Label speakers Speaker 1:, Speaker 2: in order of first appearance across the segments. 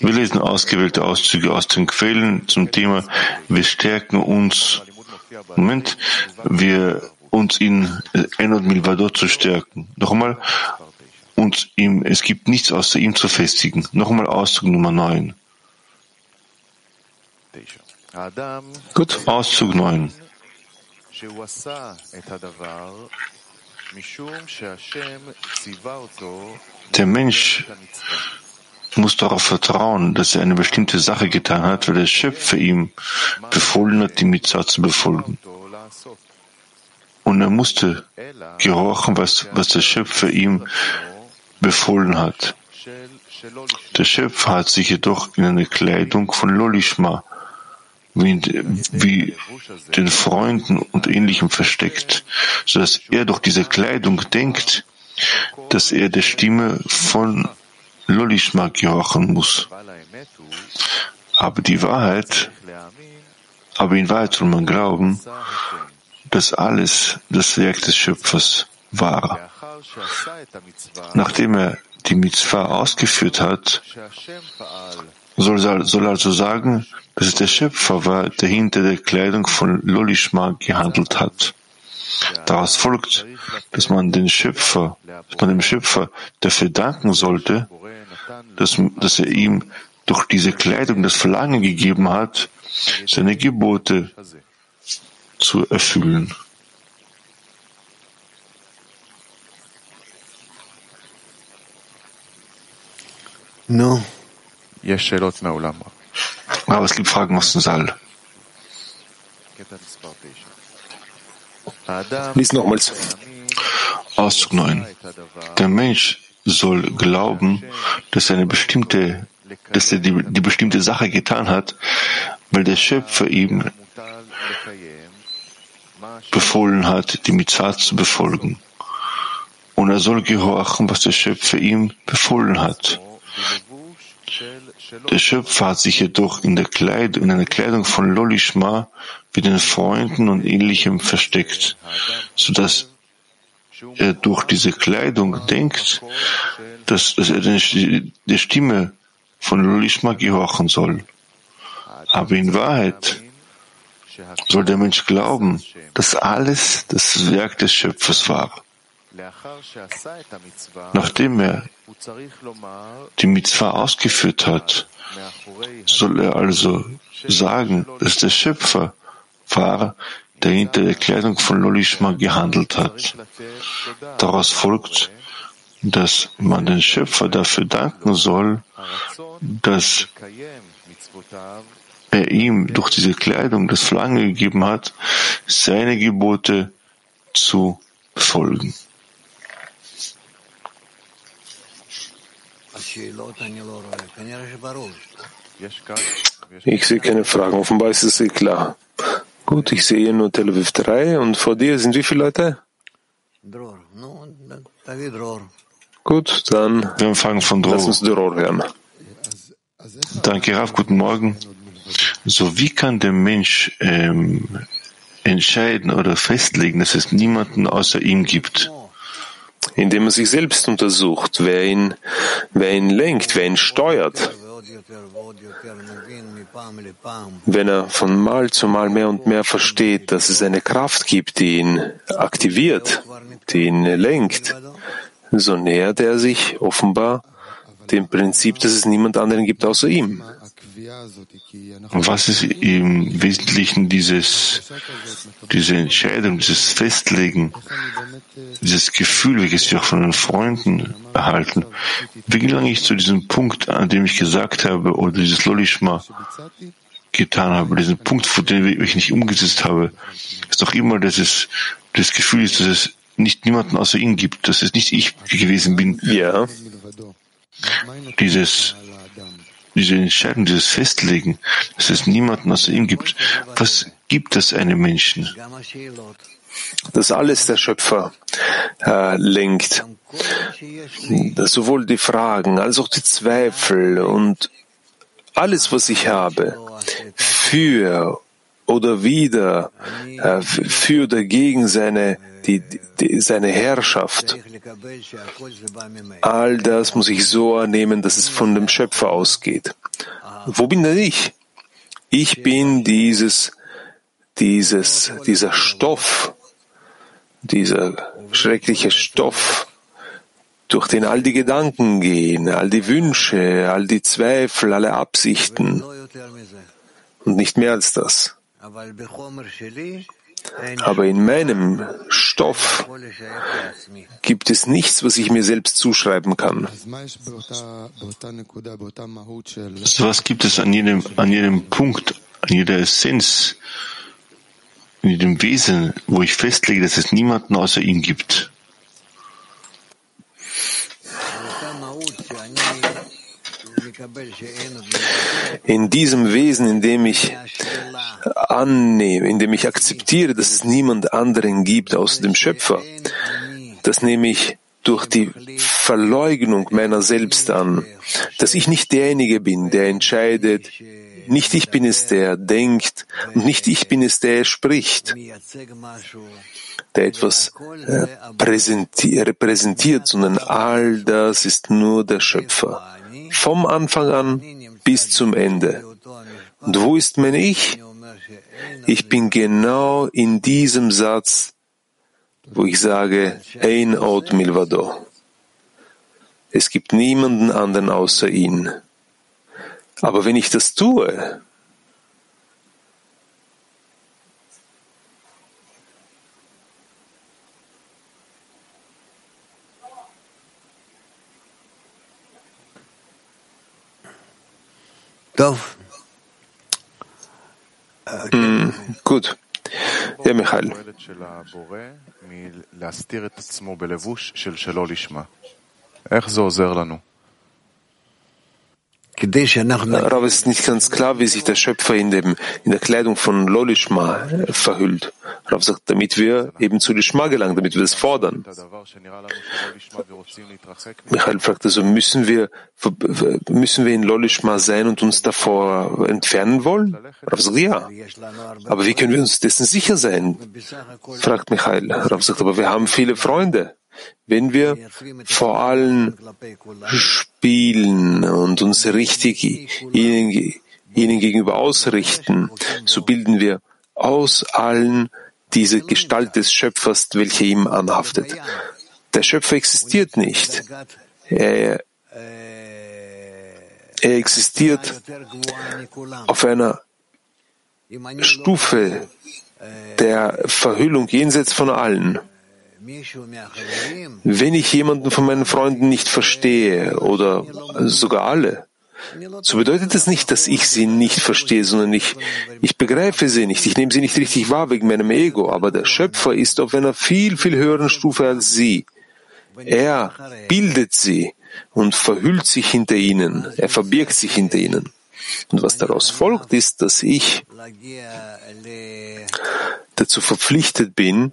Speaker 1: Wir lesen ausgewählte Auszüge aus den Quellen zum Thema Wir stärken uns. Moment, wir uns in Enod Milvadot zu stärken. Nochmal, uns ihm, es gibt nichts außer ihm zu festigen. Nochmal Auszug Nummer 9. Gut, Auszug 9. Der Mensch muss darauf vertrauen, dass er eine bestimmte Sache getan hat, weil der Schöpfer ihm befohlen hat, die Mitzvah zu befolgen. Und er musste gehorchen, was, was der Schöpfer ihm befohlen hat. Der Schöpfer hat sich jedoch in eine Kleidung von Lolishma wie, wie den Freunden und Ähnlichem versteckt, so dass er durch diese Kleidung denkt, dass er der Stimme von Lolishma gehorchen muss. Aber die Wahrheit, aber in Wahrheit soll man glauben, dass alles das Werk des Schöpfers war. Nachdem er die Mitzvah ausgeführt hat, soll, soll also sagen, dass es der Schöpfer war, der hinter der Kleidung von Lolishma gehandelt hat. Daraus folgt, dass man den Schöpfer, dass man dem Schöpfer dafür danken sollte, dass, dass er ihm durch diese Kleidung das Verlangen gegeben hat, seine Gebote zu erfüllen.
Speaker 2: No.
Speaker 1: Aber es gibt Fragen aus dem Saal.
Speaker 3: Lies nochmals.
Speaker 1: Auszug 9. Der Mensch soll glauben, dass er eine bestimmte, dass er die, die bestimmte Sache getan hat, weil der Schöpfer ihm befohlen hat, die Mitzvah zu befolgen. Und er soll gehorchen, was der Schöpfer ihm befohlen hat. Der Schöpfer hat sich jedoch in, der Kleidung, in einer Kleidung von Lolishma wie den Freunden und ähnlichem versteckt, so dass er durch diese Kleidung denkt, dass, dass er der Stimme von Lolishma gehorchen soll. Aber in Wahrheit soll der Mensch glauben, dass alles das Werk des Schöpfers war. Nachdem er die Mitzvah ausgeführt hat, soll er also sagen, dass der Schöpfer war, der hinter der Kleidung von Lolishma gehandelt hat. Daraus folgt, dass man den Schöpfer dafür danken soll, dass er ihm durch diese Kleidung das Verlangen gegeben hat, seine Gebote zu befolgen.
Speaker 3: Ich sehe keine Fragen. Offenbar ist es sehr klar. Gut, ich sehe nur Tel Aviv 3 und vor dir sind wie viele Leute? Gut, dann
Speaker 1: Wir empfangen von
Speaker 3: lass
Speaker 1: Dror.
Speaker 3: uns Dror hören.
Speaker 1: Danke, Rav, guten Morgen. So, wie kann der Mensch ähm, entscheiden oder festlegen, dass es niemanden außer ihm gibt?
Speaker 3: Indem er sich selbst untersucht, wer ihn, wer ihn lenkt, wer ihn steuert. Wenn er von Mal zu Mal mehr und mehr versteht, dass es eine Kraft gibt, die ihn aktiviert, die ihn lenkt, so nähert er sich offenbar dem Prinzip, dass es niemand anderen gibt außer ihm.
Speaker 1: Und was ist im Wesentlichen dieses, diese Entscheidung, dieses Festlegen, dieses Gefühl, welches wir auch von den Freunden erhalten? Wie gelange ich zu diesem Punkt, an dem ich gesagt habe, oder dieses Lolishma getan habe, diesen Punkt, vor dem ich nicht umgesetzt habe, ist doch immer, dass es das Gefühl ist, dass es nicht niemanden außer ihm gibt, dass es nicht ich gewesen bin,
Speaker 3: Ja,
Speaker 1: dieses, diese Entscheidung, dieses Festlegen, dass es niemanden außer ihm gibt. Was gibt es einem Menschen?
Speaker 3: dass alles der Schöpfer äh, lenkt. Sowohl die Fragen als auch die Zweifel und alles, was ich habe, für oder wieder, äh, für oder gegen seine die, die, seine Herrschaft. All das muss ich so annehmen, dass es von dem Schöpfer ausgeht. Wo bin denn ich? Ich bin dieses, dieses, dieser Stoff, dieser schreckliche Stoff, durch den all die Gedanken gehen, all die Wünsche, all die Zweifel, alle Absichten. Und nicht mehr als das. Aber in meinem Stoff gibt es nichts, was ich mir selbst zuschreiben kann.
Speaker 1: So was gibt es an jedem, an jedem Punkt, an jeder Essenz, in jedem Wesen, wo ich festlege, dass es niemanden außer ihm gibt.
Speaker 3: In diesem Wesen, in dem ich annehme, in dem ich akzeptiere, dass es niemand anderen gibt außer dem Schöpfer, das nehme ich durch die Verleugnung meiner selbst an, dass ich nicht derjenige bin, der entscheidet, nicht ich bin es, der denkt, und nicht ich bin es, der spricht, der etwas äh, repräsentiert, sondern all das ist nur der Schöpfer. Vom Anfang an bis zum Ende. Und wo ist mein Ich? Ich bin genau in diesem Satz, wo ich sage, Ein Ot Milvado. Es gibt niemanden anderen außer ihn. Aber wenn ich das tue, Mm, gut. Ja, Michael.
Speaker 4: איך זה עוזר לנו?
Speaker 3: Aber es ist nicht ganz klar, wie sich der Schöpfer in, dem, in der Kleidung von Lolishma verhüllt. Rav sagt, damit wir eben zu Lishma gelangen, damit wir das fordern. Michael fragt also, müssen wir, müssen wir in Lolishma sein und uns davor entfernen wollen? Rav sagt, ja. Aber wie können wir uns dessen sicher sein? Fragt Michael. Rav sagt, aber wir haben viele Freunde. Wenn wir vor allem spielen und uns richtig ihnen, ihnen gegenüber ausrichten, so bilden wir aus allen diese Gestalt des Schöpfers, welche ihm anhaftet. Der Schöpfer existiert nicht. Er, er existiert auf einer Stufe der Verhüllung jenseits von allen. Wenn ich jemanden von meinen Freunden nicht verstehe oder sogar alle, so bedeutet das nicht, dass ich sie nicht verstehe, sondern ich, ich begreife sie nicht. Ich nehme sie nicht richtig wahr wegen meinem Ego. Aber der Schöpfer ist auf einer viel, viel höheren Stufe als sie. Er bildet sie und verhüllt sich hinter ihnen. Er verbirgt sich hinter ihnen. Und was daraus folgt, ist, dass ich dazu verpflichtet bin,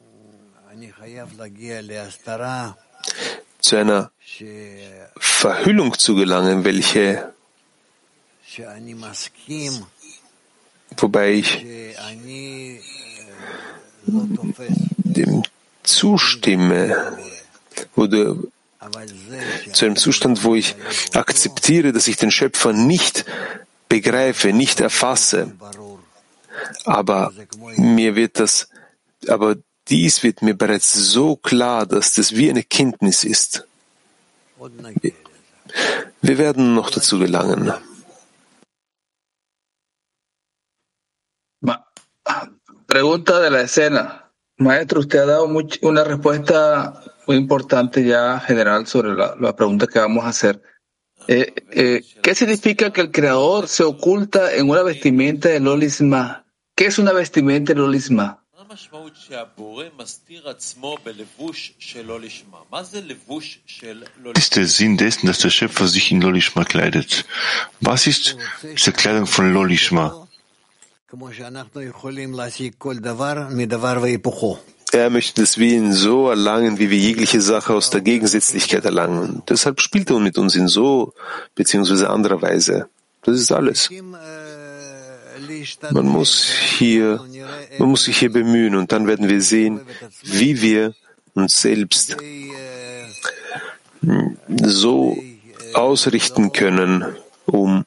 Speaker 3: zu einer Verhüllung zu gelangen, welche, wobei ich dem zustimme, oder zu einem Zustand, wo ich akzeptiere, dass ich den Schöpfer nicht begreife, nicht erfasse. Aber mir wird das, aber dies wird mir bereits so klar, dass das wie eine Kenntnis ist. Wir werden noch dazu gelangen.
Speaker 5: Pregunta de la escena. Maestro, usted ha dado una respuesta muy importante ya general sobre la, la pregunta que vamos a hacer. Eh, eh, ¿Qué significa que el creador se oculta en una vestimenta de Lolisma? ¿Qué es una vestimenta de Lolisma?
Speaker 1: Ist der Sinn dessen, dass der Schöpfer sich in Lolishma kleidet? Was ist diese Kleidung von Lolishma?
Speaker 3: Er möchte das Willen so erlangen, wie wir jegliche Sache aus der Gegensätzlichkeit erlangen. Deshalb spielt er mit uns in so beziehungsweise anderer Weise. Das ist alles. Man muss hier, man muss sich hier bemühen und dann werden wir sehen, wie wir uns selbst so ausrichten können, um,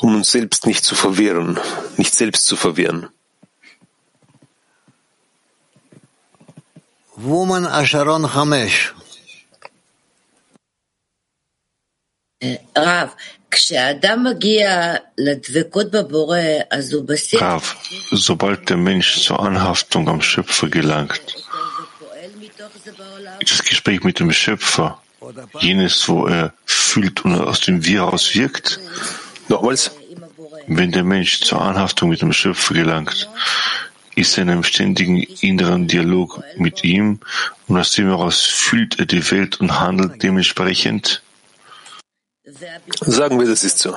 Speaker 3: um uns selbst nicht zu verwirren, nicht selbst zu verwirren.
Speaker 2: Woman Asharon Hamesh.
Speaker 6: רב,
Speaker 1: Rav, sobald der Mensch zur Anhaftung am Schöpfer gelangt, das Gespräch mit dem Schöpfer, jenes, wo er fühlt und aus dem Virus wirkt,
Speaker 3: nochmals,
Speaker 1: wenn der Mensch zur Anhaftung mit dem Schöpfer gelangt, ist er in einem ständigen inneren Dialog mit ihm und aus dem heraus fühlt er die Welt und handelt dementsprechend.
Speaker 3: Sagen wir, das ist so.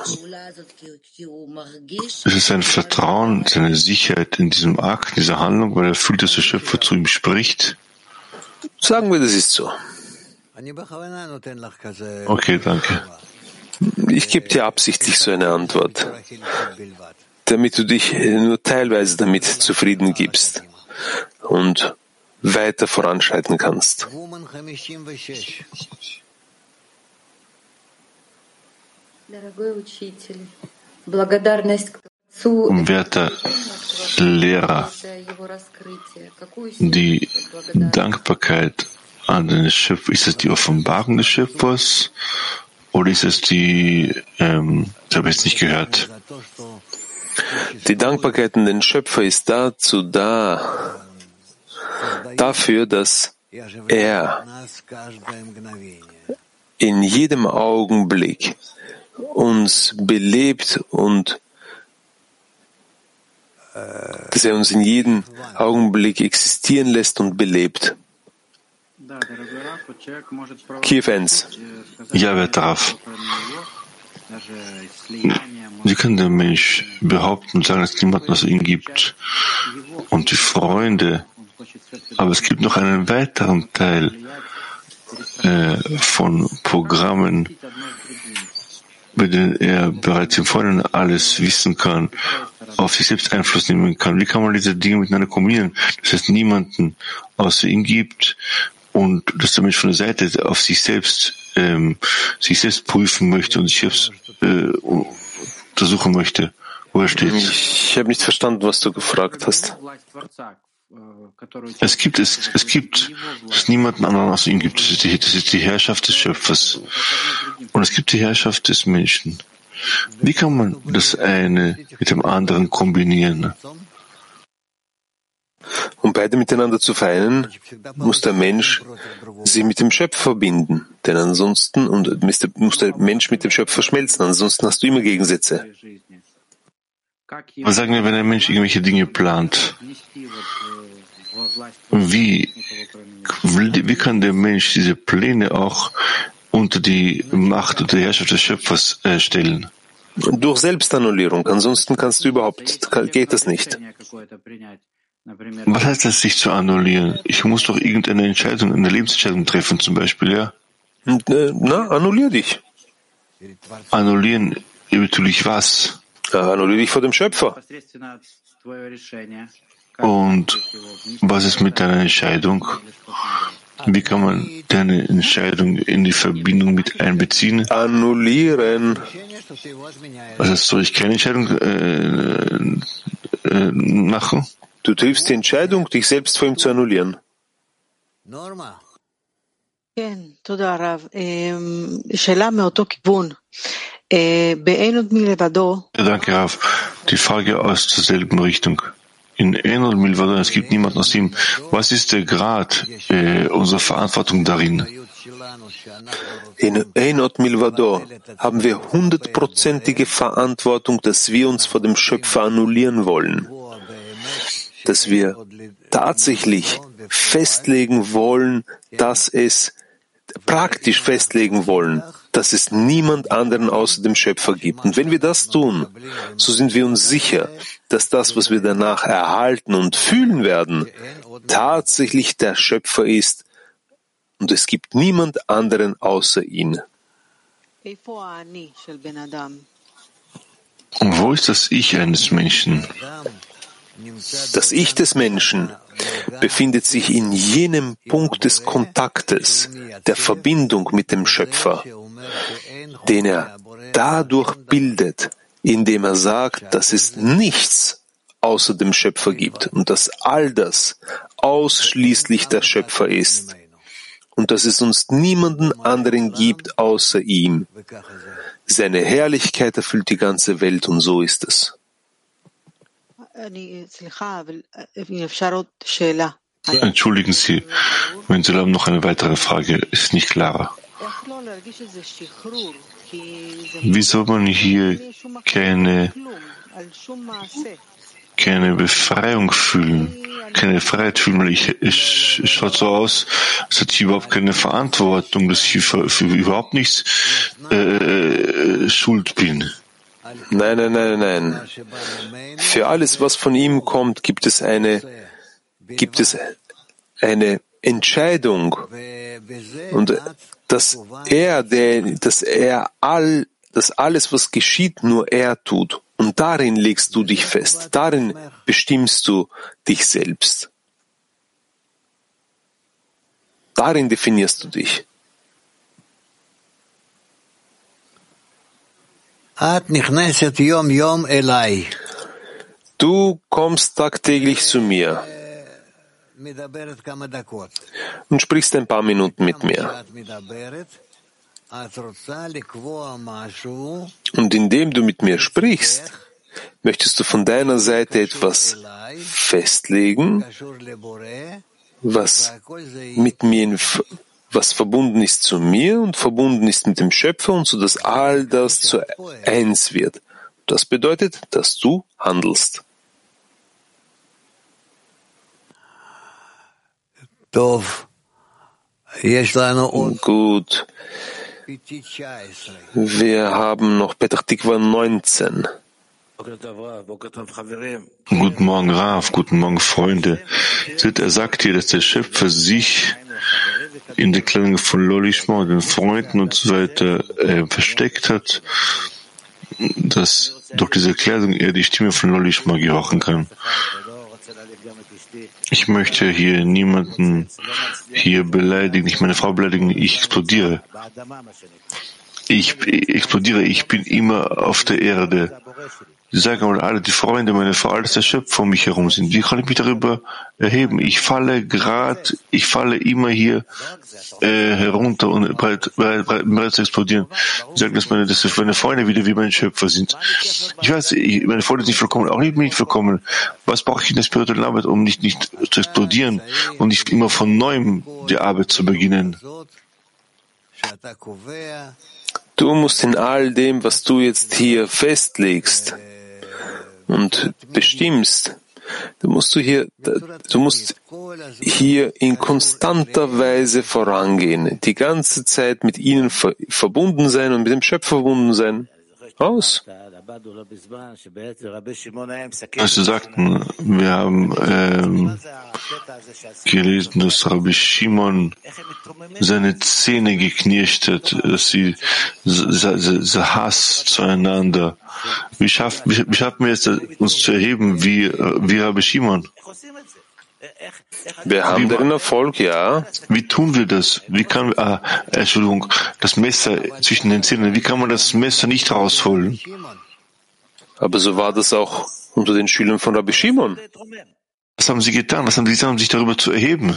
Speaker 1: Es ist ein Vertrauen, seine Sicherheit in diesem Akt, in dieser Handlung, weil er fühlt, dass der Schöpfer zu ihm spricht.
Speaker 3: Sagen wir, das ist so.
Speaker 1: Okay, danke.
Speaker 3: Ich gebe dir absichtlich so eine Antwort, damit du dich nur teilweise damit zufrieden gibst und weiter voranschreiten kannst.
Speaker 1: Werte Lehrer, die Dankbarkeit an den Schöpfer, ist es die Offenbarung des Schöpfers? Oder ist es die, ähm, das habe ich jetzt nicht gehört.
Speaker 3: Die Dankbarkeit an den Schöpfer ist dazu da, dafür, dass er in jedem Augenblick uns belebt und dass er uns in jedem Augenblick existieren lässt und belebt. Kiew 1.
Speaker 1: Ja, wer darf. Wie kann der Mensch behaupten und sagen, dass es niemanden außer ihm gibt? Und die Freunde, aber es gibt noch einen weiteren Teil äh, von Programmen, bei denen er bereits im Vorhinein alles wissen kann, auf sich selbst Einfluss nehmen kann. Wie kann man diese Dinge miteinander kombinieren? Das heißt, niemanden außer ihm gibt und dass der Mensch von der Seite auf sich selbst ähm, sich selbst prüfen möchte und sich selbst äh, untersuchen möchte, wo er steht.
Speaker 3: Ich habe nicht verstanden, was du gefragt hast.
Speaker 1: Es gibt es, es gibt es niemanden anderen außer ihm gibt. Das ist, die, das ist die Herrschaft des Schöpfers. Und es gibt die Herrschaft des Menschen. Wie kann man das eine mit dem anderen kombinieren?
Speaker 3: Um beide miteinander zu vereinen, muss der Mensch sich mit dem Schöpfer verbinden. Denn ansonsten, und muss der Mensch mit dem Schöpfer schmelzen, ansonsten hast du immer Gegensätze.
Speaker 1: Was sagen wir, wenn ein Mensch irgendwelche Dinge plant? Wie, wie kann der Mensch diese Pläne auch unter die Macht und die Herrschaft des Schöpfers äh, stellen?
Speaker 3: Durch Selbstannullierung. Ansonsten kannst du überhaupt, geht das nicht.
Speaker 1: Was heißt das, sich zu annullieren? Ich muss doch irgendeine Entscheidung, eine Lebensentscheidung treffen, zum Beispiel, ja?
Speaker 3: Äh, Na, annullier dich.
Speaker 1: Annullieren, natürlich was?
Speaker 3: Annulliere dich vor dem Schöpfer.
Speaker 1: Und was ist mit deiner Entscheidung? Wie kann man deine Entscheidung in die Verbindung mit einbeziehen?
Speaker 3: Annullieren.
Speaker 1: Also soll ich keine Entscheidung äh, äh, machen?
Speaker 3: Du triffst die Entscheidung, dich selbst vor ihm zu annullieren.
Speaker 2: Norma.
Speaker 7: כן, תודה רב. שאלה מאותו כיוון.
Speaker 1: Danke, Rav. Die Frage aus derselben Richtung. In Enel Milvado, es gibt niemanden aus ihm. Was ist der Grad äh, unserer Verantwortung darin?
Speaker 3: In Einot Milvado haben wir hundertprozentige Verantwortung, dass wir uns vor dem Schöpfer annullieren wollen, dass wir tatsächlich festlegen wollen, dass es praktisch festlegen wollen, dass es niemand anderen außer dem Schöpfer gibt. Und wenn wir das tun, so sind wir uns sicher, dass das, was wir danach erhalten und fühlen werden, tatsächlich der Schöpfer ist und es gibt niemand anderen außer ihn.
Speaker 1: Und wo ist das Ich eines Menschen?
Speaker 3: Das Ich des Menschen befindet sich in jenem Punkt des Kontaktes, der Verbindung mit dem Schöpfer den er dadurch bildet, indem er sagt, dass es nichts außer dem Schöpfer gibt und dass all das ausschließlich der Schöpfer ist und dass es uns niemanden anderen gibt außer ihm. Seine Herrlichkeit erfüllt die ganze Welt und so ist es.
Speaker 1: Entschuldigen Sie, wenn Sie noch eine weitere Frage, ist nicht klarer. Wie soll man hier keine, keine Befreiung fühlen, keine Freiheit fühlen? Weil ich, ich, es schaut so aus, als hätte ich überhaupt keine Verantwortung, dass ich für, für überhaupt nichts äh, äh, schuld bin.
Speaker 3: Nein, nein, nein, nein. Für alles, was von ihm kommt, gibt es eine, gibt es eine Entscheidung. Und dass er, der, dass er all, dass alles, was geschieht, nur er tut. Und darin legst du dich fest. Darin bestimmst du dich selbst. Darin definierst du dich. Du kommst tagtäglich zu mir und sprichst ein paar Minuten mit mir. Und indem du mit mir sprichst, möchtest du von deiner Seite etwas festlegen, was mit mir in, was verbunden ist zu mir und verbunden ist mit dem Schöpfer und so dass all das zu eins wird. Das bedeutet, dass du handelst. Gut. Wir haben noch Petach Tikva 19.
Speaker 1: Guten Morgen, Raf. Guten Morgen, Freunde. Er sagt hier, dass der Schöpfer sich in der Kleidung von Lolishma, den Freunden und so weiter äh, versteckt hat, dass durch diese Kleidung er die Stimme von Lolishma gehorchen kann. Ich möchte hier niemanden hier beleidigen, nicht meine Frau beleidigen, ich explodiere. Ich explodiere, ich bin immer auf der Erde. Sie sagen mal, alle die Freunde, meine Frau, alles der Schöpfer um mich herum sind. Wie kann ich mich darüber erheben? Ich falle gerade, ich falle immer hier äh, herunter und bereit, bereit, bereit, bereit zu explodieren. Sie sagen, dass meine, dass meine Freunde wieder wie mein Schöpfer sind. Ich weiß, ich, meine Freunde sind nicht vollkommen, auch nicht, nicht vollkommen. Was brauche ich in der spirituellen Arbeit, um nicht, nicht zu explodieren und nicht immer von neuem die Arbeit zu beginnen?
Speaker 3: Du musst in all dem, was du jetzt hier festlegst, und bestimmst, du musst du hier, du musst hier in konstanter Weise vorangehen, die ganze Zeit mit ihnen verbunden sein und mit dem Schöpfer verbunden sein. Aus.
Speaker 1: Als Sie sagten, wir haben ähm, gelesen, dass Rabbi Shimon seine Zähne geknirscht hat, dass sie Hass zueinander. Wie schaffen, wie, wie schaffen wir es, uns zu erheben wie, wie Rabbi Shimon?
Speaker 3: Wir haben den Erfolg, ja.
Speaker 1: Wie tun wir das? Wie kann, ah, Entschuldigung, das Messer zwischen den Zähnen, wie kann man das Messer nicht rausholen?
Speaker 3: Aber so war das auch unter den Schülern von Rabbi Shimon.
Speaker 1: Was haben sie getan? Was haben sie getan, um sich darüber zu erheben?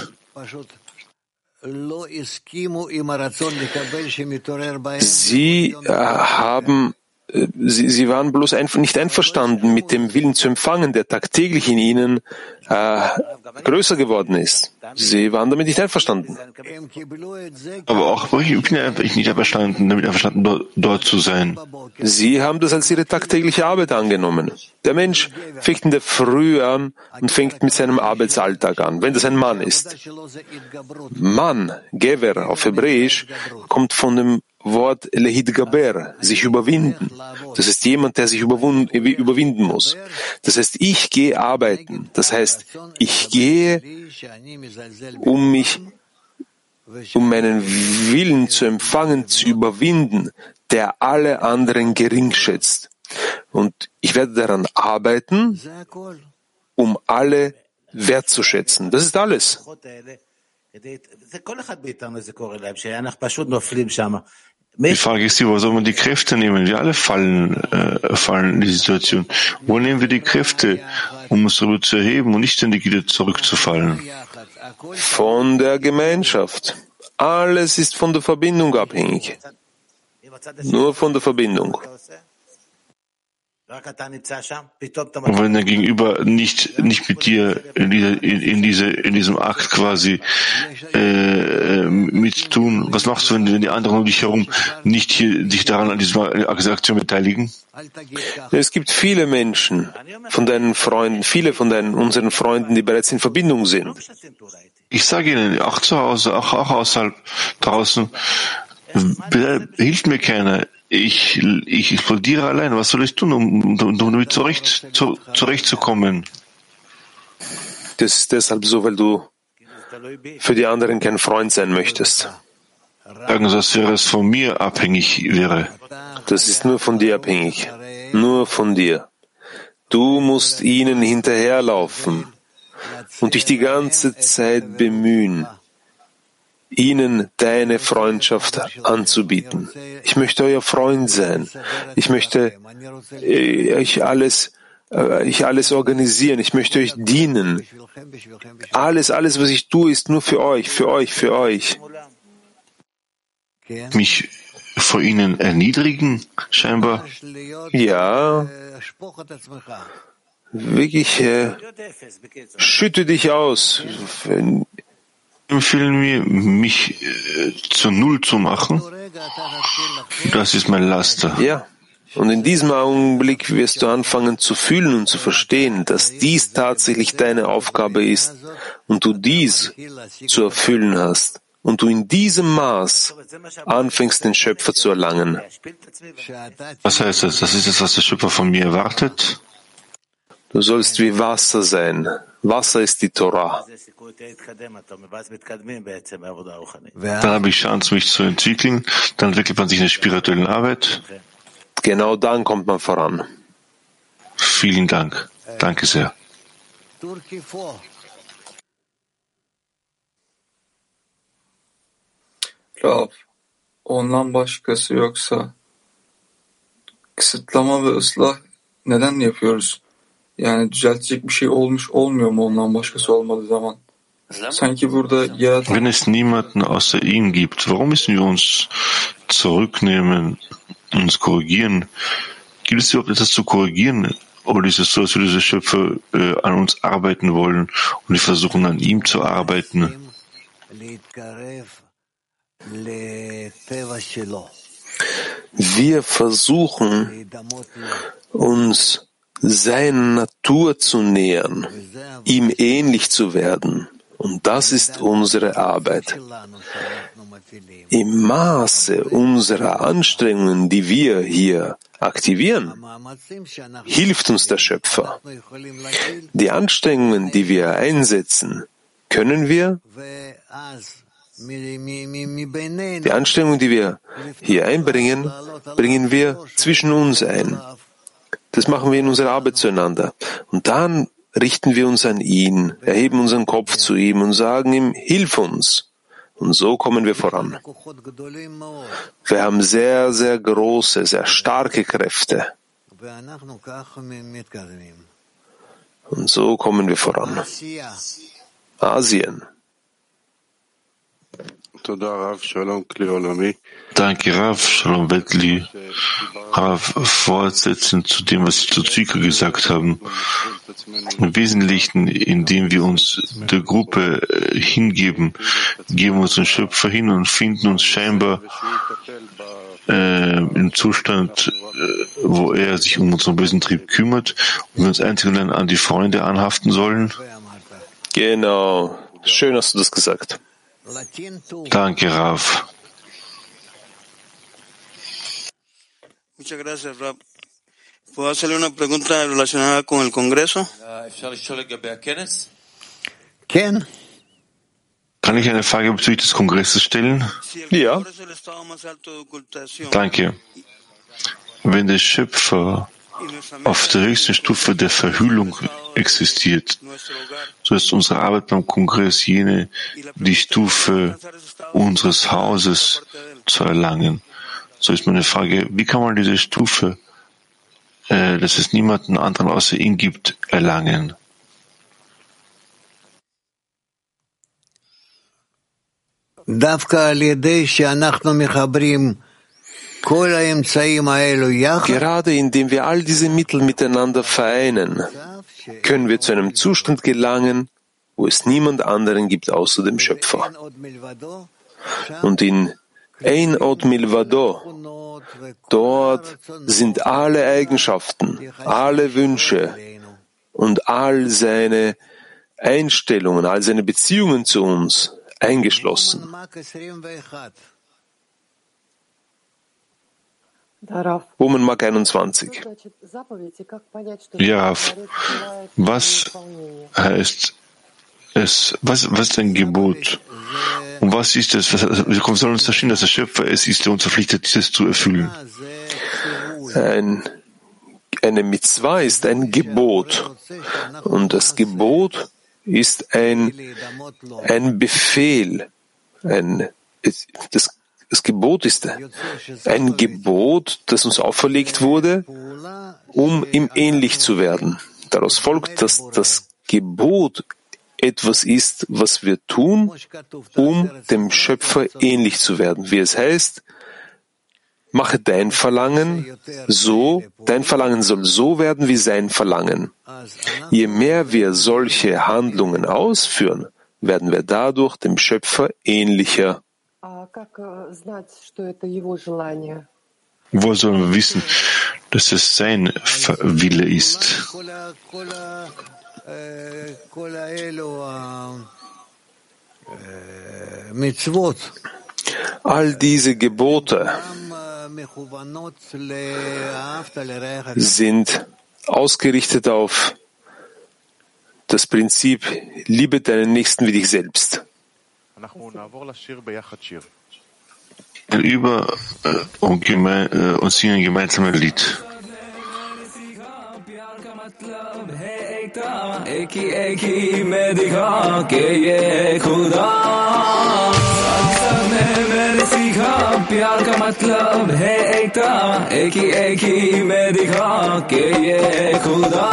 Speaker 3: Sie äh, haben äh, Sie, sie waren bloß einfach nicht einverstanden mit dem Willen zu empfangen, der tagtäglich in ihnen äh, größer geworden ist. Sie waren damit nicht einverstanden.
Speaker 1: Aber auch ich bin einfach nicht einverstanden, damit einverstanden, dort, dort zu sein.
Speaker 3: Sie haben das als ihre tagtägliche Arbeit angenommen. Der Mensch fängt in der Früh an und fängt mit seinem Arbeitsalltag an, wenn das ein Mann ist. Mann, Gever auf Hebräisch, kommt von dem Wort Lehid Gaber, sich überwinden. Das ist jemand, der sich überwinden muss. Das heißt, ich gehe arbeiten. Das heißt, ich gehe, um mich, um meinen Willen zu empfangen, zu überwinden, der alle anderen gering schätzt. Und ich werde daran arbeiten, um alle wertzuschätzen. Das ist alles.
Speaker 1: Die Frage ist die, wo soll man die Kräfte nehmen? Wir alle fallen, äh, fallen in die Situation. Wo nehmen wir die Kräfte, um uns darüber zu erheben und nicht ständig wieder zurückzufallen?
Speaker 3: Von der Gemeinschaft. Alles ist von der Verbindung abhängig. Nur von der Verbindung.
Speaker 1: Und wenn der Gegenüber nicht, nicht mit dir in, dieser, in, in, diese, in diesem Akt quasi äh, mit tun, was machst du, wenn, wenn die anderen um dich herum nicht hier, dich daran an dieser Aktion beteiligen?
Speaker 3: Es gibt viele Menschen von deinen Freunden, viele von deinen, unseren Freunden, die bereits in Verbindung sind.
Speaker 1: Ich sage Ihnen, auch zu Hause, auch, auch außerhalb draußen, hilft mir keiner. Ich, ich explodiere allein. Was soll ich tun, um, um damit zurecht, zu, zurechtzukommen?
Speaker 3: Das ist deshalb so, weil du für die anderen kein Freund sein möchtest.
Speaker 1: Sagen Sie, als wäre es von mir abhängig wäre.
Speaker 3: Das ist nur von dir abhängig. Nur von dir. Du musst ihnen hinterherlaufen und dich die ganze Zeit bemühen, ihnen deine Freundschaft anzubieten. Ich möchte euer Freund sein. Ich möchte äh, euch alles, äh, ich alles organisieren. Ich möchte euch dienen. Alles, alles, was ich tue, ist nur für euch, für euch, für euch.
Speaker 1: Mich vor ihnen erniedrigen, scheinbar.
Speaker 3: Ja, wirklich, äh, schütte dich aus.
Speaker 1: Empfehlen mir, mich äh, zu Null zu machen. Das ist mein Laster.
Speaker 3: Ja. Und in diesem Augenblick wirst du anfangen zu fühlen und zu verstehen, dass dies tatsächlich deine Aufgabe ist und du dies zu erfüllen hast und du in diesem Maß anfängst, den Schöpfer zu erlangen.
Speaker 1: Was heißt das? Das ist es, was der Schöpfer von mir erwartet?
Speaker 3: Du sollst wie Wasser sein. Wasser ist die Torah.
Speaker 1: Dann habe ich Chance, mich zu entwickeln. Dann entwickelt man sich in der spirituellen Arbeit.
Speaker 3: Genau dann kommt man voran.
Speaker 1: Vielen Dank. Danke sehr.
Speaker 8: Rav, ondan başkası yoksa kısıtlama ve ıslah neden yapıyoruz? Yani düzeltecek bir şey olmuş olmuyor mu ondan başkası olmadığı zaman? Sanki burada yaratan...
Speaker 1: Wenn es niemanden außer ihm gibt, warum müssen wir uns zurücknehmen, uns korrigieren? Gibt es überhaupt etwas zu korrigieren? Oder ist es so, als würde der Schöpfer äh, an uns arbeiten wollen und wir versuchen an ihm zu arbeiten?
Speaker 3: Wir versuchen uns seiner Natur zu nähern, ihm ähnlich zu werden. Und das ist unsere Arbeit. Im Maße unserer Anstrengungen, die wir hier aktivieren, hilft uns der Schöpfer. Die Anstrengungen, die wir einsetzen, können wir die Anstrengungen, die wir hier einbringen, bringen wir zwischen uns ein. Das machen wir in unserer Arbeit zueinander. Und dann richten wir uns an ihn, erheben unseren Kopf zu ihm und sagen ihm, hilf uns. Und so kommen wir voran. Wir haben sehr, sehr große, sehr starke Kräfte. Und so kommen wir voran. Asien.
Speaker 1: Danke, Rav, Shalom Betli. Rav, fortsetzend zu dem, was Sie zu Zika gesagt haben. Im Wesentlichen, indem wir uns der Gruppe äh, hingeben, geben wir uns den Schöpfer hin und finden uns scheinbar äh, im Zustand, äh, wo er sich um unseren bösen Trieb kümmert und wir uns einzig und allein an die Freunde anhaften sollen.
Speaker 3: Genau. Schön hast du das gesagt.
Speaker 1: Danke, Rav.
Speaker 9: Muchas gracias, Rab. ¿Puedo hacerle una pregunta relacionada con el Congreso?
Speaker 1: Kann ich eine Frage bezüglich des Kongresses stellen?
Speaker 3: Ja.
Speaker 1: Danke. Wenn der Schöpfer auf der höchsten Stufe der Verhüllung existiert. So ist unsere Arbeit beim Kongress jene, die Stufe unseres Hauses zu erlangen. So ist meine Frage, wie kann man diese Stufe, äh, dass es niemanden anderen außer ihn gibt, erlangen?
Speaker 3: Gerade indem wir all diese Mittel miteinander vereinen, können wir zu einem Zustand gelangen, wo es niemand anderen gibt außer dem Schöpfer. Und in Ein Od Milvado, dort sind alle Eigenschaften, alle Wünsche und all seine Einstellungen, all seine Beziehungen zu uns eingeschlossen. Woman Mark 21.
Speaker 1: Ja, was heißt es, was, was ist ein Gebot? Und was ist es? Wir sollen uns verstehen, dass der Schöpfer es ist, der uns verpflichtet, dieses zu erfüllen.
Speaker 3: Ein, eine Mitzvah ist ein Gebot. Und das Gebot ist ein, ein Befehl. Ein, das, das Gebot ist ein Gebot, das uns auferlegt wurde, um ihm ähnlich zu werden. Daraus folgt, dass das Gebot etwas ist, was wir tun, um dem Schöpfer ähnlich zu werden. Wie es heißt, mache dein Verlangen so, dein Verlangen soll so werden wie sein Verlangen. Je mehr wir solche Handlungen ausführen, werden wir dadurch dem Schöpfer ähnlicher.
Speaker 1: Wo sollen wir wissen, dass es sein Wille ist?
Speaker 3: All diese Gebote sind ausgerichtet auf das Prinzip, liebe deinen Nächsten wie dich selbst.
Speaker 1: Über äh, und, gemein, äh, und singen gemeinsam ein Lied.
Speaker 10: एक ही एक ही मैं दिखा के ये खुदा ने मैंने सीखा प्यार का मतलब है एकता एक ही एक ही मैं दिखा के ये खुदा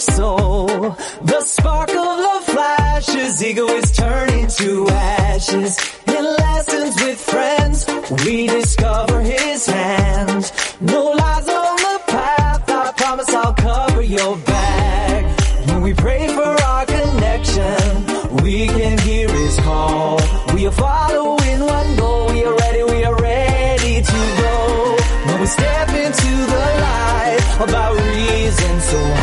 Speaker 10: soul. The spark of love flashes, ego is turning to ashes. In lessons with friends, we discover his hand. No lies on the path, I promise I'll cover your back. When we pray for our connection, we can hear his call. We are following one goal, we are ready, we are ready to go. When we step into the light our reason so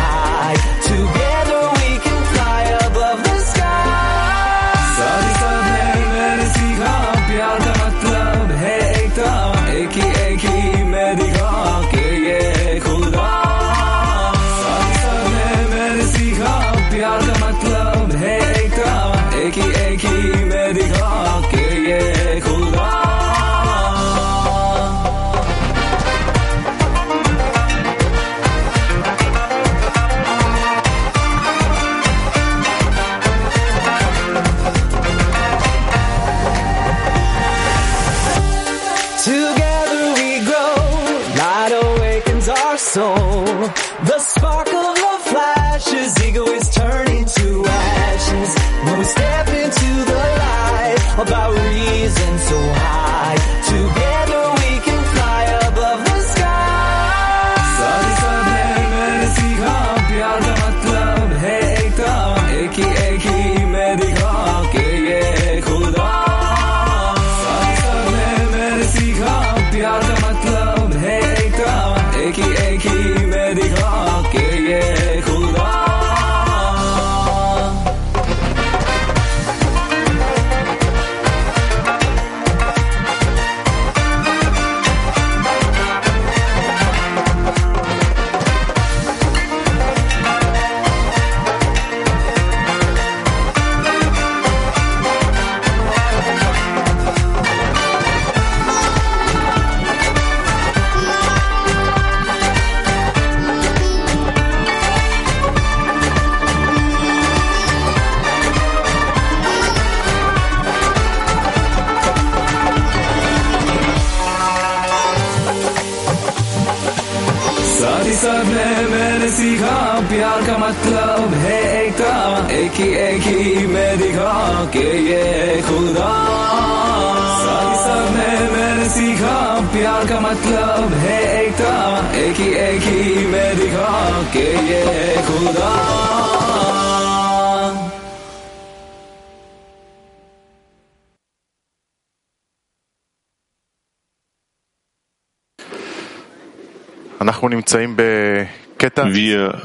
Speaker 1: Wir,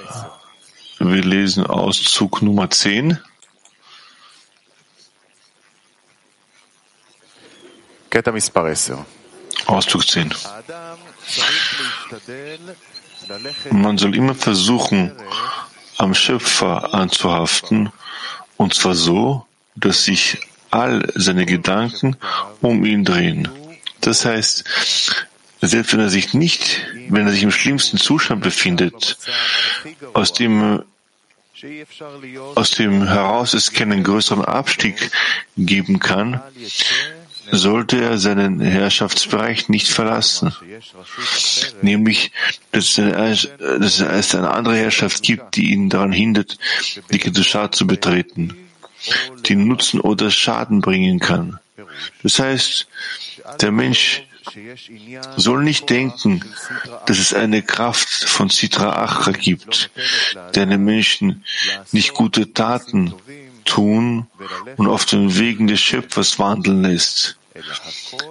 Speaker 1: wir lesen Auszug Nummer 10. Auszug 10. Man soll immer versuchen, am Schöpfer anzuhaften, und zwar so, dass sich all seine Gedanken um ihn drehen. Das heißt, selbst wenn er sich nicht wenn er sich im schlimmsten Zustand befindet, aus dem, aus dem heraus es keinen größeren Abstieg geben kann, sollte er seinen Herrschaftsbereich nicht verlassen. Nämlich, dass es, eine, andere Herrschaft gibt, die ihn daran hindert, die Kedusha zu betreten, die Nutzen oder Schaden bringen kann. Das heißt, der Mensch soll nicht denken, dass es eine Kraft von Sitra Achra gibt, die den Menschen nicht gute Taten tun und auf den Wegen des Schöpfers wandeln lässt.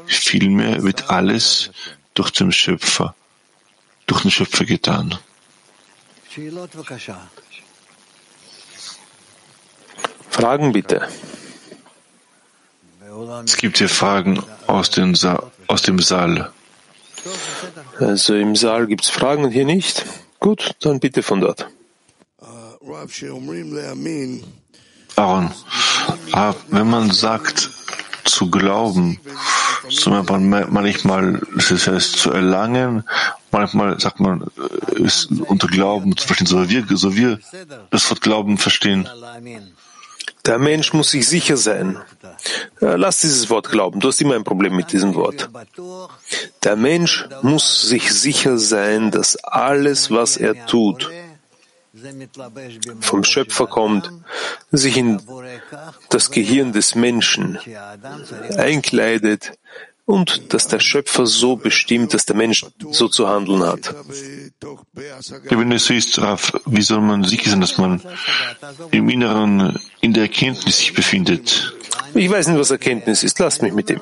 Speaker 1: Vielmehr wird alles durch den Schöpfer, durch den Schöpfer getan.
Speaker 3: Fragen bitte.
Speaker 1: Es gibt hier Fragen aus, dem Saal.
Speaker 3: Also im Saal gibt es Fragen und hier nicht. Gut, dann bitte von dort.
Speaker 1: Aaron, ah, wenn man sagt, zu glauben, manchmal das heißt zu erlangen, manchmal sagt man, ist unter Glauben zu verstehen, so wie wir, so wir das Wort Glauben verstehen.
Speaker 3: Der Mensch muss sich sicher sein. Lass dieses Wort glauben. Du hast immer ein Problem mit diesem Wort. Der Mensch muss sich sicher sein, dass alles, was er tut, vom Schöpfer kommt, sich in das Gehirn des Menschen einkleidet und dass der Schöpfer so bestimmt, dass der Mensch so zu handeln hat.
Speaker 1: Wenn es so ist, Raf, wie soll man sicher sein, dass man im Inneren in der Erkenntnis sich befindet?
Speaker 3: Ich weiß nicht, was Erkenntnis ist. Lass mich mit dem.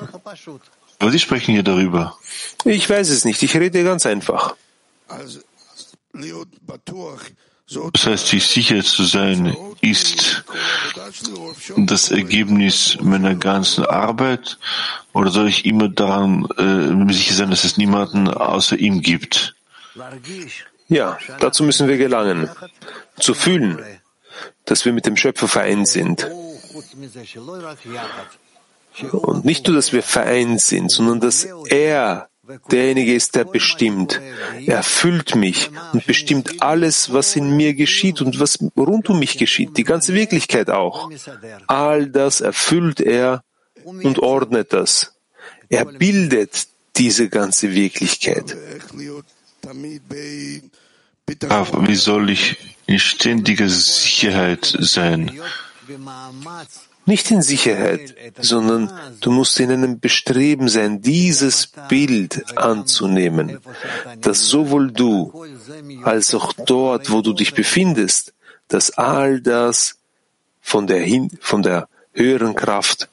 Speaker 1: Aber Sie sprechen hier darüber.
Speaker 3: Ich weiß es nicht. Ich rede ganz einfach.
Speaker 1: Das heißt, sich sicher zu sein, ist das Ergebnis meiner ganzen Arbeit oder soll ich immer daran äh, sicher sein, dass es niemanden außer ihm gibt?
Speaker 3: Ja, dazu müssen wir gelangen, zu fühlen, dass wir mit dem Schöpfer vereint sind. Und nicht nur, dass wir vereint sind, sondern dass er derjenige ist, der bestimmt. Er erfüllt mich und bestimmt alles, was in mir geschieht und was rund um mich geschieht, die ganze Wirklichkeit auch. All das erfüllt er und ordnet das. Er bildet diese ganze Wirklichkeit.
Speaker 1: Aber wie soll ich in ständiger Sicherheit sein?
Speaker 3: Nicht in Sicherheit, sondern du musst in einem Bestreben sein, dieses Bild anzunehmen, dass sowohl du als auch dort, wo du dich befindest, dass all das von der, hin, von der höheren Kraft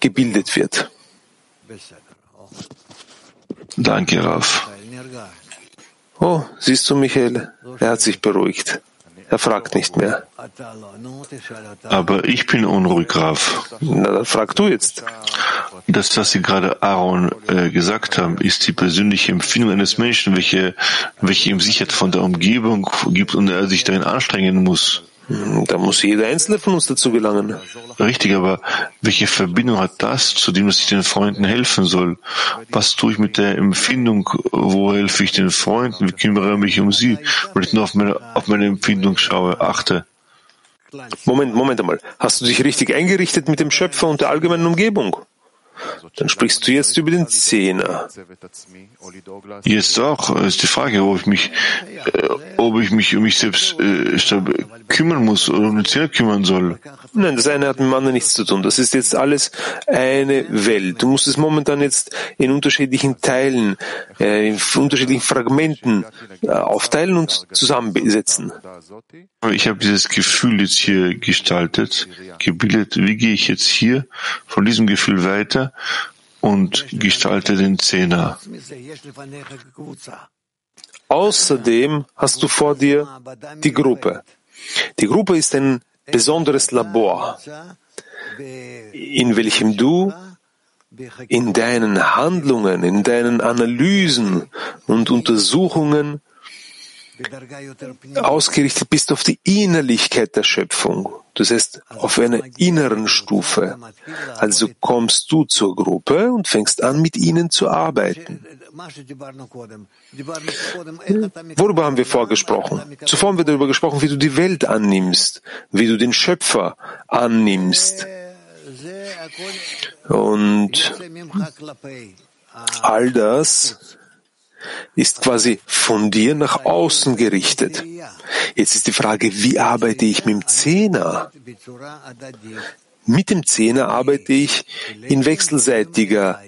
Speaker 3: gebildet wird.
Speaker 1: Danke, Raf.
Speaker 3: Oh, siehst du, Michael, er hat sich beruhigt. Er fragt nicht mehr.
Speaker 1: Aber ich bin unruhig, Graf.
Speaker 3: Na, dann frag du jetzt.
Speaker 1: Das, was Sie gerade Aaron äh, gesagt haben, ist die persönliche Empfindung eines Menschen, welche, welche ihm Sicherheit von der Umgebung gibt und er sich darin anstrengen muss.
Speaker 3: Da muss jeder Einzelne von uns dazu gelangen.
Speaker 1: Richtig, aber welche Verbindung hat das zu dem, dass ich den Freunden helfen soll? Was tue ich mit der Empfindung? Wo helfe ich den Freunden? Wie kümmere ich mich um sie? Weil ich nur auf meine, auf meine Empfindung schaue, achte.
Speaker 3: Moment, Moment einmal. Hast du dich richtig eingerichtet mit dem Schöpfer und der allgemeinen Umgebung? Dann sprichst du jetzt über den Zehner.
Speaker 1: Jetzt auch ist die Frage, ob ich mich, äh, ob ich mich um mich selbst äh, kümmern muss oder um den Zehner kümmern soll.
Speaker 3: Nein, das eine hat mit dem anderen nichts zu tun. Das ist jetzt alles eine Welt. Du musst es momentan jetzt in unterschiedlichen Teilen, äh, in unterschiedlichen Fragmenten äh, aufteilen und zusammensetzen.
Speaker 1: Ich habe dieses Gefühl jetzt hier gestaltet, gebildet. Wie gehe ich jetzt hier von diesem Gefühl weiter und gestalte den Zehner?
Speaker 3: Außerdem hast du vor dir die Gruppe. Die Gruppe ist ein besonderes Labor, in welchem du in deinen Handlungen, in deinen Analysen und Untersuchungen ausgerichtet bist auf die Innerlichkeit der Schöpfung. Das heißt, auf einer inneren Stufe. Also kommst du zur Gruppe und fängst an, mit ihnen zu arbeiten. Worüber haben wir vorgesprochen? Zuvor haben wir darüber gesprochen, wie du die Welt annimmst, wie du den Schöpfer annimmst. Und all das ist quasi von dir nach außen gerichtet. Jetzt ist die Frage, wie arbeite ich mit dem Zehner? Mit dem Zehner arbeite ich in wechselseitiger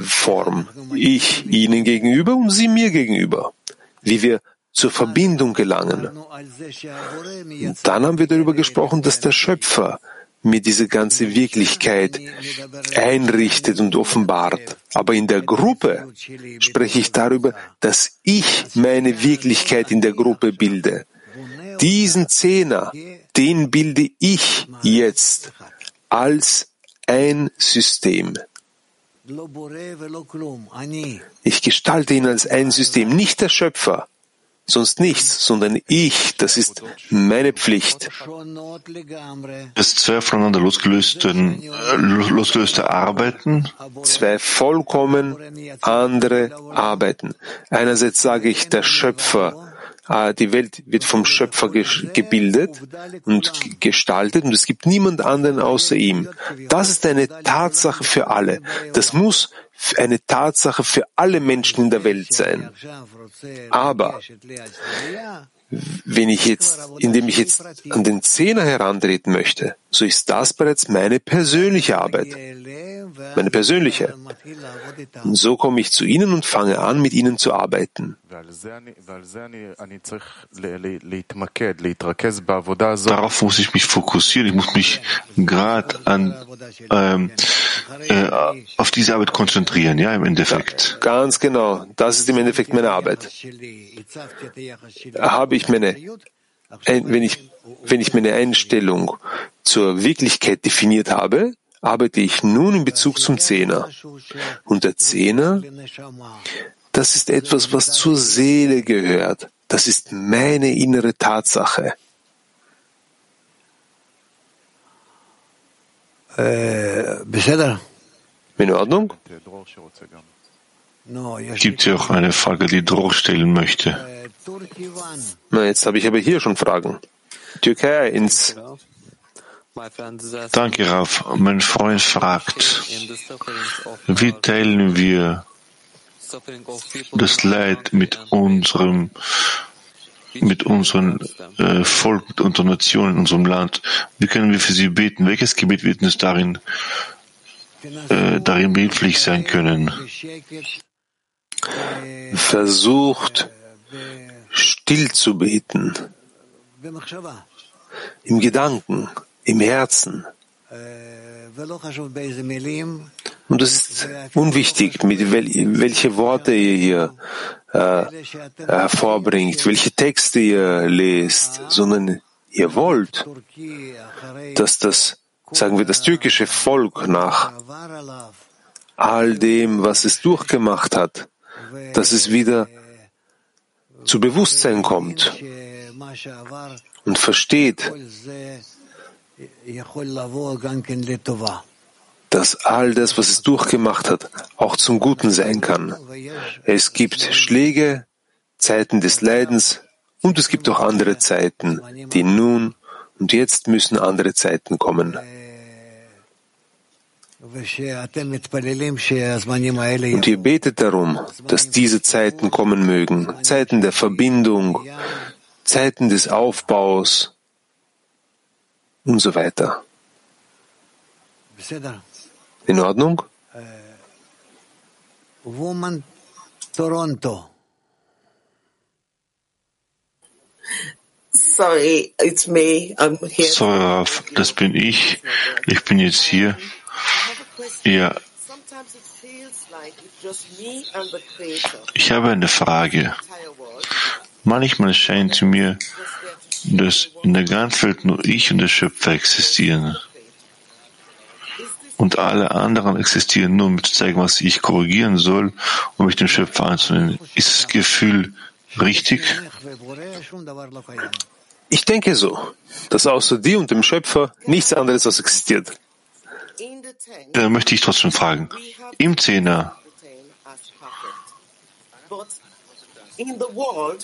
Speaker 3: Form. Ich ihnen gegenüber und sie mir gegenüber. Wie wir zur Verbindung gelangen. Dann haben wir darüber gesprochen, dass der Schöpfer mir diese ganze Wirklichkeit einrichtet und offenbart. Aber in der Gruppe spreche ich darüber, dass ich meine Wirklichkeit in der Gruppe bilde. Diesen Zehner, den bilde ich jetzt als ein System. Ich gestalte ihn als ein System, nicht der Schöpfer, sonst nichts, sondern ich, das ist meine Pflicht.
Speaker 1: Es zwei voneinander losgelöste, äh, losgelöste Arbeiten.
Speaker 3: Zwei vollkommen andere Arbeiten. Einerseits sage ich, der Schöpfer äh, die Welt wird vom Schöpfer gebildet und gestaltet und es gibt niemand anderen außer ihm. Das ist eine Tatsache für alle. Das muss eine Tatsache für alle Menschen in der Welt sein. Aber wenn ich jetzt, indem ich jetzt an den Zehner herantreten möchte, so ist das bereits meine persönliche Arbeit. Meine persönliche. Und so komme ich zu Ihnen und fange an, mit Ihnen zu arbeiten.
Speaker 1: Darauf muss ich mich fokussieren. Ich muss mich gerade an ähm, äh, auf diese Arbeit konzentrieren, ja, im Endeffekt.
Speaker 3: Ganz genau. Das ist im Endeffekt meine Arbeit. Habe ich meine, wenn ich, wenn ich meine Einstellung zur Wirklichkeit definiert habe, arbeite ich nun in Bezug zum Zehner. Und der Zehner, das ist etwas, was zur Seele gehört. Das ist meine innere Tatsache. In Ordnung?
Speaker 1: Gibt es ja auch eine Frage, die Dror stellen möchte.
Speaker 3: Na, jetzt habe ich aber hier schon Fragen. Türkei ins.
Speaker 1: Danke, Raf. Mein Freund fragt, wie teilen wir das Leid mit unserem mit unserem äh, Volk, mit unserer Nation, in unserem Land. Wie können wir für sie beten? Welches Gebet wird uns darin, äh, darin behilflich sein können?
Speaker 3: Versucht, still zu beten. Im Gedanken, im Herzen. Und es ist unwichtig, mit wel welche Worte ihr hier äh, hervorbringt, welche Texte ihr lest, sondern ihr wollt, dass das, sagen wir, das türkische Volk nach all dem, was es durchgemacht hat, dass es wieder zu Bewusstsein kommt und versteht, dass all das, was es durchgemacht hat, auch zum Guten sein kann. Es gibt Schläge, Zeiten des Leidens und es gibt auch andere Zeiten, die nun und jetzt müssen andere Zeiten kommen. Und ihr betet darum, dass diese Zeiten kommen mögen, Zeiten der Verbindung, Zeiten des Aufbaus und so weiter. In Ordnung?
Speaker 2: Woman Toronto.
Speaker 11: Sorry, it's me. I'm here.
Speaker 1: Sorry, Raf, das bin ich. Ich bin jetzt hier. Ja,
Speaker 11: Sometimes it feels like it's just me and the Creator.
Speaker 1: ich habe eine Frage. Manchmal scheint mir, dass in der ganzen Welt nur ich und der Schöpfer existieren. Und alle anderen existieren nur, um mir zu zeigen, was ich korrigieren soll, um mich dem Schöpfer anzunehmen. Ist das Gefühl richtig?
Speaker 3: Ich denke so, dass außer dir und dem Schöpfer nichts anderes was existiert.
Speaker 1: Da möchte ich trotzdem fragen. Im Zehner,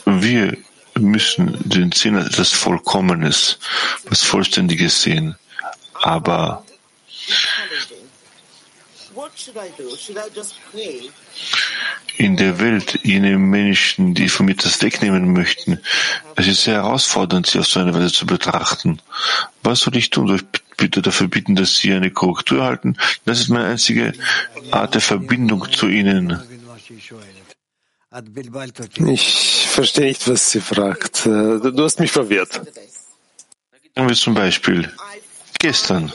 Speaker 1: wir müssen den Zehner etwas Vollkommenes, was Vollständiges sehen. Aber in der Welt jene Menschen, die von mir das wegnehmen möchten, es ist sehr herausfordernd, sie auf so eine Weise zu betrachten. Was soll ich tun? Soll ich bitte dafür bitten, dass sie eine Korrektur erhalten? Das ist meine einzige Art der Verbindung zu ihnen.
Speaker 3: Ich verstehe nicht, was sie fragt. Äh, Du hast mich verwirrt.
Speaker 1: Sagen wir zum Beispiel, gestern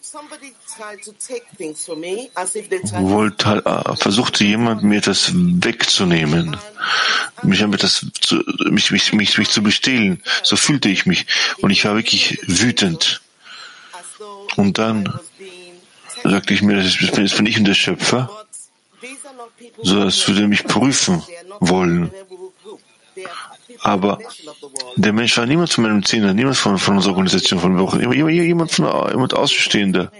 Speaker 11: Somebody tried to take things from me as if they tried
Speaker 1: wollte, äh, versuchte jemand, mir etwas wegzunehmen, mich damit das zu, mich, mich, mich, mich zu bestehlen. So fühlte ich mich. Und ich war wirklich wütend. Und dann sagte ich mir, das ist- das bin ich und der Schöpfer, so als würde mich prüfen wollen. Aber der Mensch war niemand von meinem Zehner, niemand von, von unserer Organisation, von Wochen, immer, jemand von jemand Außenstehender.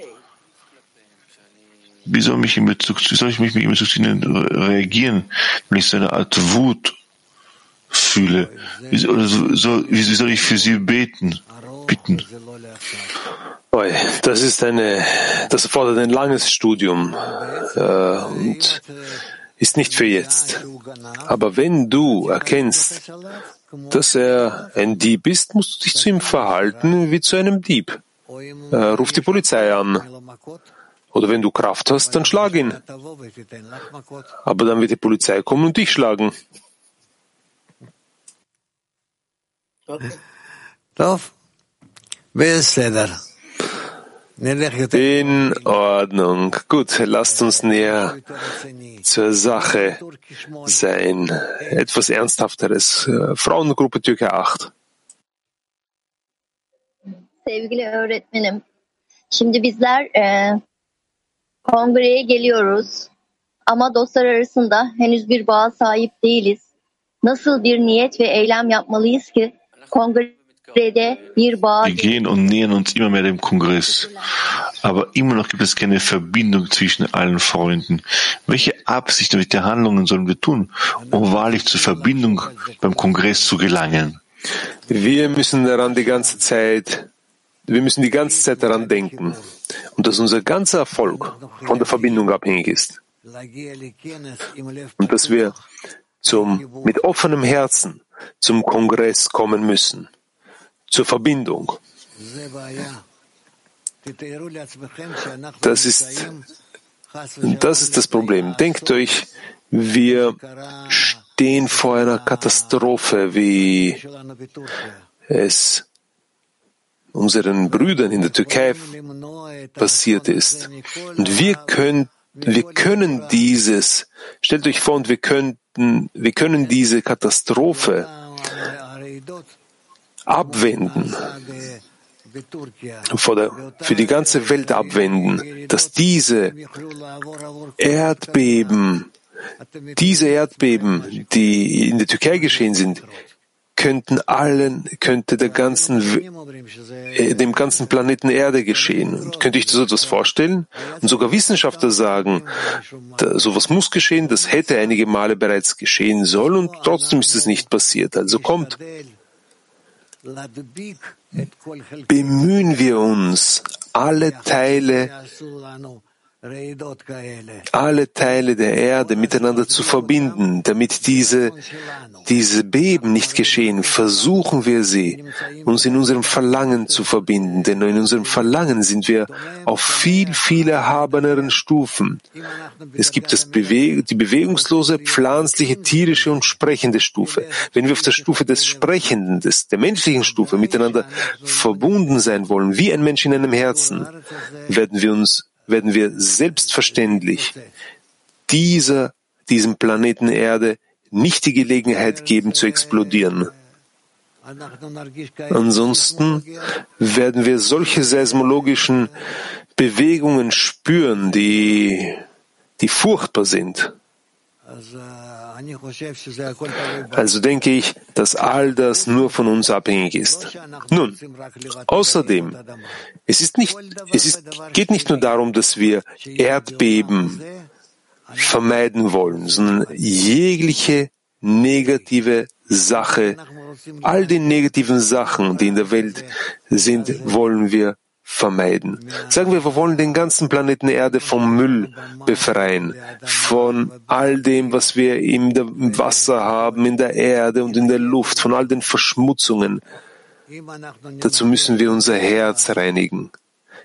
Speaker 1: Wie soll, mich in Bezug, wie soll ich mich in Bezug zu reagieren, wenn ich so eine Art Wut fühle? Wie, oder wie soll ich für sie beten, bitten?
Speaker 3: das ist eine, das erfordert ein langes Studium äh, und ist nicht für jetzt. Aber wenn du erkennst, dass er ein Dieb ist, musst du dich zu ihm verhalten wie zu einem Dieb. Äh, ruf die Polizei an. Oder wenn du Kraft hast, dann schlag ihn. Aber dann wird die Polizei kommen und dich schlagen.
Speaker 2: Lauf. Wer ist Leder?
Speaker 3: In Ordnung. Gut, lasst uns näher zur Sache sein. Etwas Ernsthafteres. Äh, Frauengruppe Türkei 8.
Speaker 12: Sevgili öğretmenim, şimdi bizler e, kongreye geliyoruz ama dostlar arasında henüz bir bağa sahip değiliz. Nasıl bir niyet ve eylem yapmalıyız ki bağ
Speaker 1: Wir gehen und nähern uns immer mehr dem Kongress. Aber immer noch gibt es keine Verbindung zwischen allen Freunden. Welche Absichten, welche Handlungen sollen wir tun, um wahrlich zur Verbindung beim Kongress zu gelangen?
Speaker 3: Wir müssen daran die ganze Zeit, wir müssen die ganze Zeit daran denken. Und dass unser ganzer Erfolg von der Verbindung abhängig ist. Und dass wir zum, mit offenem Herzen zum Kongress kommen müssen. Zur Verbindung. Das ist, das ist das Problem. Denkt euch, wir stehen vor einer Katastrophe, wie es unseren Brüdern in der Türkei passiert ist. Und wir können, wir können dieses, stellt euch vor, und wir könnten, wir können diese Katastrophe abwenden, der, für die ganze Welt abwenden, dass diese Erdbeben, diese Erdbeben, die in der Türkei geschehen sind, könnten allen, könnte der ganzen, äh, dem ganzen Planeten Erde geschehen. Und könnte ich das so etwas vorstellen? Und sogar Wissenschaftler sagen, da, sowas muss geschehen, das hätte einige Male bereits geschehen sollen und trotzdem ist es nicht passiert. Also kommt, bemühen wir uns, alle Teile alle Teile der Erde miteinander zu verbinden, damit diese, diese Beben nicht geschehen, versuchen wir sie, uns in unserem Verlangen zu verbinden, denn in unserem Verlangen sind wir auf viel, viel erhabeneren Stufen. Es gibt das Bewe die bewegungslose, pflanzliche, tierische und sprechende Stufe. Wenn wir auf der Stufe des Sprechenden, des, der menschlichen Stufe miteinander verbunden sein wollen, wie ein Mensch in einem Herzen, werden wir uns werden wir selbstverständlich dieser, diesem Planeten Erde nicht die Gelegenheit geben zu explodieren. Ansonsten werden wir solche seismologischen Bewegungen spüren, die, die furchtbar sind. Also denke ich, dass all das nur von uns abhängig ist. Nun, außerdem, es ist nicht, es ist, geht nicht nur darum, dass wir Erdbeben vermeiden wollen, sondern jegliche negative Sache, all die negativen Sachen, die in der Welt sind, wollen wir vermeiden. Sagen wir, wir wollen den ganzen Planeten Erde vom Müll befreien, von all dem, was wir im Wasser haben, in der Erde und in der Luft, von all den Verschmutzungen. Dazu müssen wir unser Herz reinigen.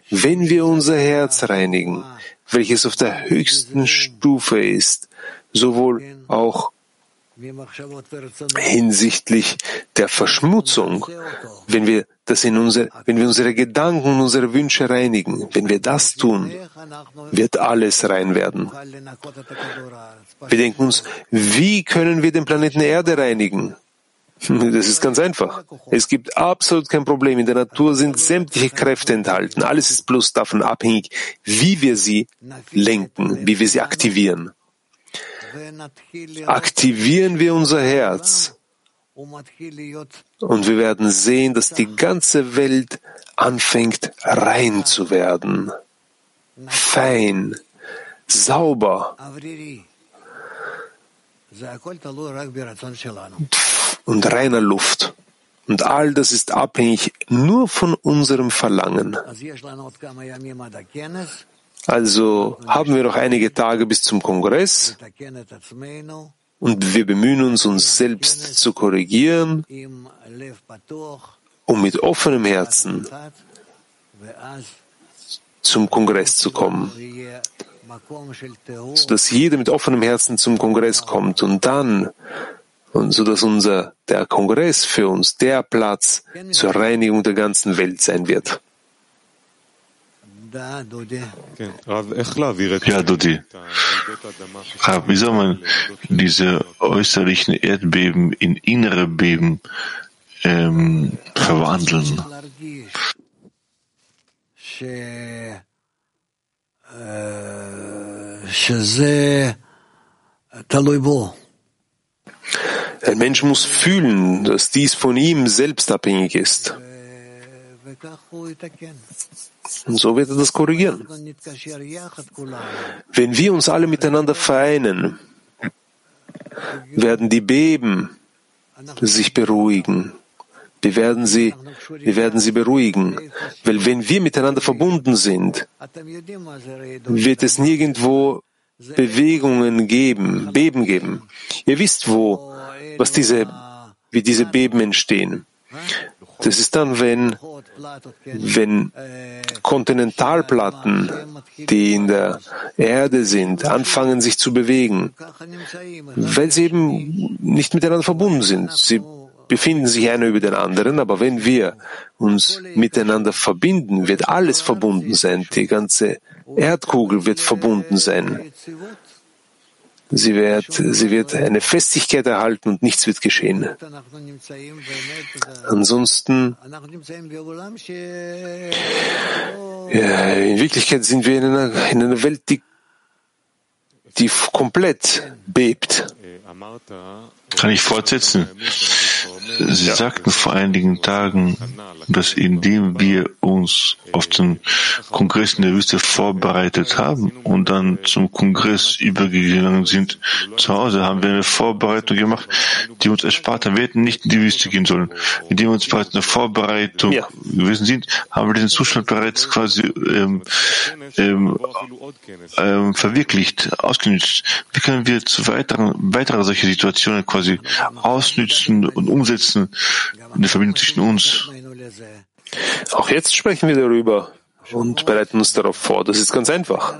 Speaker 3: Wenn wir unser Herz reinigen, welches auf der höchsten Stufe ist, sowohl auch hinsichtlich der Verschmutzung, wenn wir das in unser, wenn wir unsere Gedanken und unsere Wünsche reinigen, wenn wir das tun, wird alles rein werden. Wir denken uns, wie können wir den Planeten Erde reinigen? Das ist ganz einfach. Es gibt absolut kein Problem. In der Natur sind sämtliche Kräfte enthalten. Alles ist bloß davon abhängig, wie wir sie lenken, wie wir sie aktivieren aktivieren wir unser Herz und wir werden sehen, dass die ganze Welt anfängt rein zu werden, fein, sauber und reiner Luft. Und all das ist abhängig nur von unserem Verlangen. Also haben wir noch einige Tage bis zum Kongress und wir bemühen uns, uns selbst zu korrigieren, um mit offenem Herzen zum Kongress zu kommen, sodass jeder mit offenem Herzen zum Kongress kommt und dann und so dass unser der Kongress für uns der Platz zur Reinigung der ganzen Welt sein wird.
Speaker 1: Ja, Dudi. Rav, wie soll man diese äußerlichen Erdbeben in innere Beben ähm, verwandeln?
Speaker 3: Ein Mensch muss fühlen, dass dies von ihm selbst abhängig ist. Und so wird er das korrigieren. Wenn wir uns alle miteinander vereinen, werden die Beben sich beruhigen. Wir werden sie, wir werden sie beruhigen. Weil wenn wir miteinander verbunden sind, wird es nirgendwo Bewegungen geben, Beben geben. Ihr wisst, wo, was diese, wie diese Beben entstehen. Das ist dann, wenn, wenn Kontinentalplatten, die in der Erde sind, anfangen sich zu bewegen, weil sie eben nicht miteinander verbunden sind. Sie befinden sich einer über den anderen, aber wenn wir uns miteinander verbinden, wird alles verbunden sein. Die ganze Erdkugel wird verbunden sein. Sie wird, sie wird eine Festigkeit erhalten und nichts wird geschehen. Ansonsten, ja, in Wirklichkeit sind wir in einer, in einer Welt, die, die komplett bebt.
Speaker 1: Kann ich fortsetzen? Sie sagten vor einigen Tagen, dass indem wir uns auf den Kongress in der Wüste vorbereitet haben und dann zum Kongress übergegangen sind, zu Hause haben wir eine Vorbereitung gemacht, die uns erspart haben. Wir hätten nicht in die Wüste gehen sollen. Indem wir uns bereits in der Vorbereitung ja. gewesen sind, haben wir diesen Zustand bereits quasi ähm, ähm, ähm, verwirklicht, ausgenützt. Wie können wir zu weiteren, weitere solche Situationen quasi ausnützen und umsetzen in der Verbindung zwischen uns?
Speaker 3: Auch jetzt sprechen wir darüber und bereiten uns darauf vor. Das ist ganz einfach.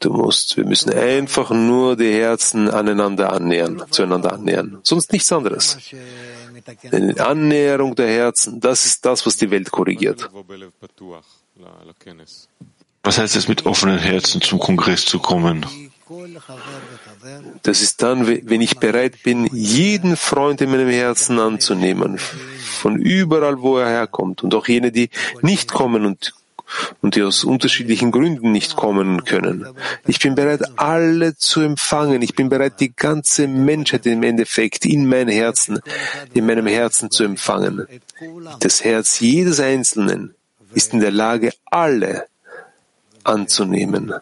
Speaker 3: Du musst, wir müssen einfach nur die Herzen aneinander annähern, zueinander annähern. Sonst nichts anderes. Denn Annäherung der Herzen, das ist das, was die Welt korrigiert.
Speaker 1: Was heißt es, mit offenen Herzen zum Kongress zu kommen?
Speaker 3: Das ist dann, wenn ich bereit bin, jeden Freund in meinem Herzen anzunehmen, von überall, wo er herkommt, und auch jene, die nicht kommen und, und die aus unterschiedlichen Gründen nicht kommen können. Ich bin bereit, alle zu empfangen. Ich bin bereit, die ganze Menschheit im Endeffekt in mein Herzen, in meinem Herzen zu empfangen. Das Herz jedes Einzelnen ist in der Lage, alle anzunehmen.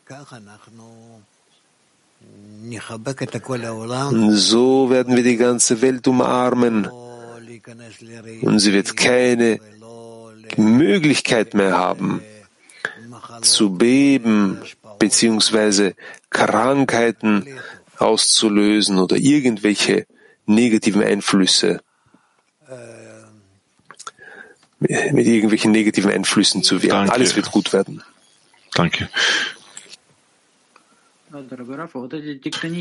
Speaker 3: So werden wir die ganze Welt umarmen und sie wird keine Möglichkeit mehr haben, zu beben beziehungsweise Krankheiten auszulösen oder irgendwelche negativen Einflüsse mit irgendwelchen negativen Einflüssen zu wirken. Alles wird gut werden.
Speaker 1: Danke.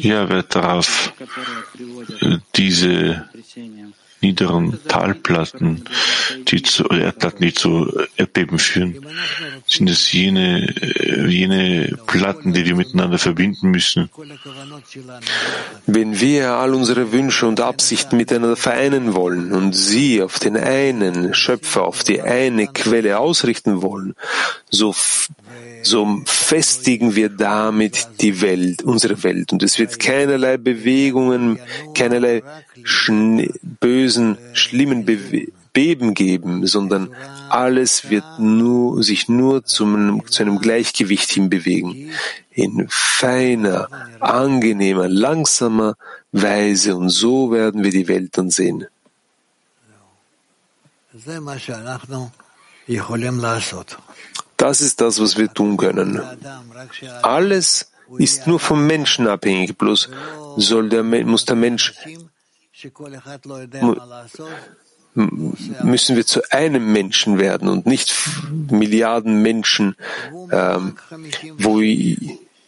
Speaker 1: Ja, wer darauf diese niederen Talplatten, die zu Erdplatten, die zu Erdbeben führen, sind es jene, jene Platten, die wir miteinander verbinden müssen.
Speaker 3: Wenn wir all unsere Wünsche und Absichten miteinander vereinen wollen und sie auf den einen Schöpfer, auf die eine Quelle ausrichten wollen, so so festigen wir damit die Welt, unsere Welt. Und es wird keinerlei Bewegungen, keinerlei bösen, schlimmen Be Beben geben, sondern alles wird nur, sich nur zum, zu einem Gleichgewicht hinbewegen. In feiner, angenehmer, langsamer Weise. Und so werden wir die Welt dann sehen. Das ist das, was wir tun können. Alles ist nur vom Menschen abhängig, bloß soll der, muss der Mensch, müssen wir zu einem Menschen werden und nicht Milliarden Menschen, ähm, wo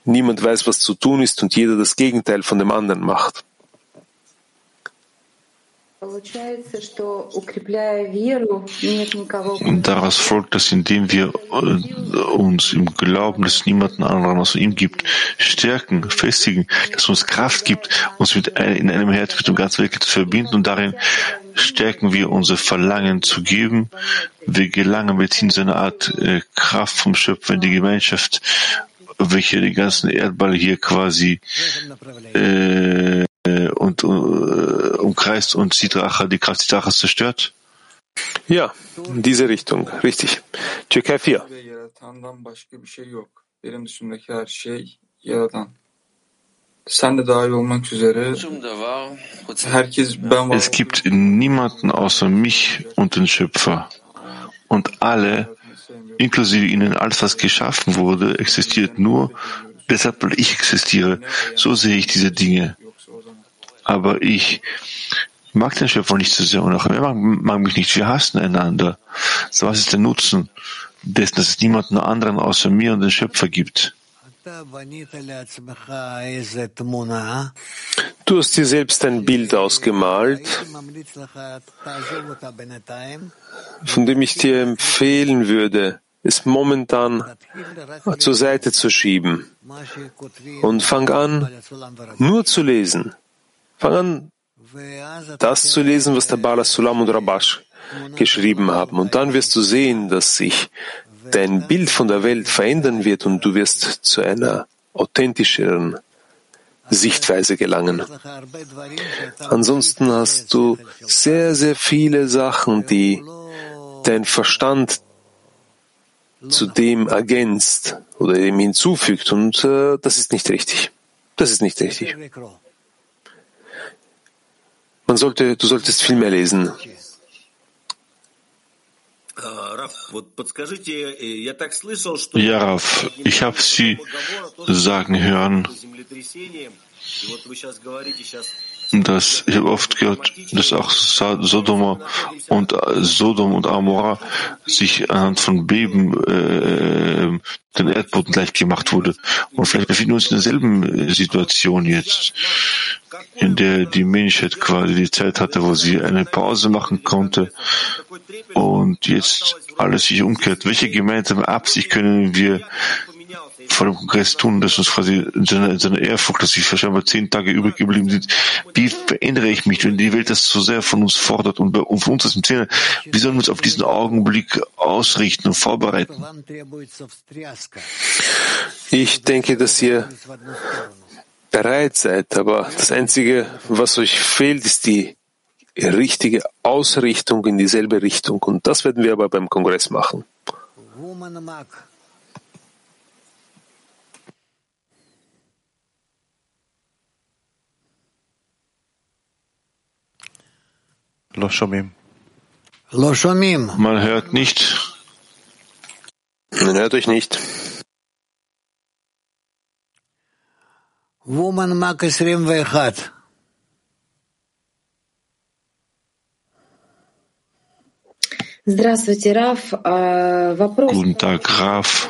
Speaker 3: niemand weiß, was zu tun ist und jeder das Gegenteil von dem anderen macht.
Speaker 1: Daraus folgt, dass indem wir äh, uns im Glauben, dass es niemanden anderen außer ihm gibt, stärken, festigen, dass uns Kraft gibt, uns mit in einem Herz mit dem ganzen Welt zu verbinden und darin stärken wir unser Verlangen zu geben. Wir gelangen, wir ziehen so eine Art äh, Kraft vom Schöpfer in die Gemeinschaft, welche den ganzen Erdball hier quasi äh, und uh, umkreist und Sidracha, die Kraft Sidrachas zerstört?
Speaker 3: Ja, in diese Richtung, richtig. Türkei 4.
Speaker 1: Es gibt niemanden außer mich und den Schöpfer. Und alle, inklusive ihnen, alles, was geschaffen wurde, existiert nur deshalb, weil ich existiere. So sehe ich diese Dinge aber ich mag den Schöpfer nicht so sehr und auch er mag, mag mich nicht. Wir hassen einander. So was ist der Nutzen dessen, dass es niemanden anderen außer mir und den Schöpfer gibt?
Speaker 3: Du hast dir selbst ein Bild ausgemalt, von dem ich dir empfehlen würde, es momentan zur Seite zu schieben und fang an, nur zu lesen. Fang an, das zu lesen, was der Bala Sulam und Rabash geschrieben haben. Und dann wirst du sehen, dass sich dein Bild von der Welt verändern wird und du wirst zu einer authentischeren Sichtweise gelangen. Ansonsten hast du sehr, sehr viele Sachen, die dein Verstand zu dem ergänzt oder dem hinzufügt und äh, das ist nicht richtig. Das ist nicht richtig. Man sollte, du solltest viel mehr lesen.
Speaker 1: Ja, Raf, ich habe Sie sagen hören, dass ich habe oft gehört, dass auch Sodom und Sodom und Amora sich anhand von Beben äh, den Erdboden gleich gemacht wurde. Und vielleicht befinden wir uns in derselben Situation jetzt, in der die Menschheit quasi die Zeit hatte, wo sie eine Pause machen konnte und jetzt alles sich umkehrt. Welche gemeinsame Absicht können wir vor dem Kongress tun, dass uns quasi in seiner, in seiner Ehrfurcht, dass sich wahrscheinlich zehn Tage übrig geblieben sind. Wie verändere ich mich, wenn die Welt das so sehr von uns fordert und, und von uns das im Zählen? Wie sollen wir uns auf diesen Augenblick ausrichten und vorbereiten?
Speaker 3: Ich denke, dass ihr bereit seid, aber das Einzige, was euch fehlt, ist die richtige Ausrichtung in dieselbe Richtung. Und das werden wir aber beim Kongress machen.
Speaker 1: Man hört nicht.
Speaker 3: Man hört euch nicht.
Speaker 2: Woman Mark 21.
Speaker 13: Здравствуйте, Раф. Вопрос.
Speaker 1: Guten Tag, Raf.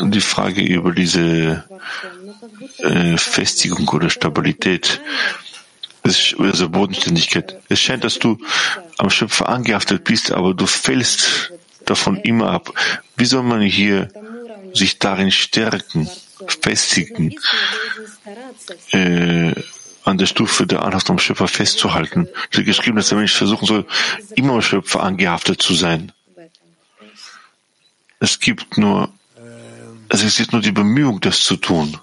Speaker 1: Die Frage über diese äh, Festigung oder Stabilität also Bodenständigkeit. Es scheint, dass du am Schöpfer angehaftet bist, aber du fällst davon immer ab. Wie soll man hier sich darin stärken, festigen, äh, an der Stufe der Anhaftung am Schöpfer festzuhalten? Es wird geschrieben, dass der Mensch versuchen soll, immer am Schöpfer angehaftet zu sein. Es gibt nur, es existiert nur die Bemühung, das zu tun.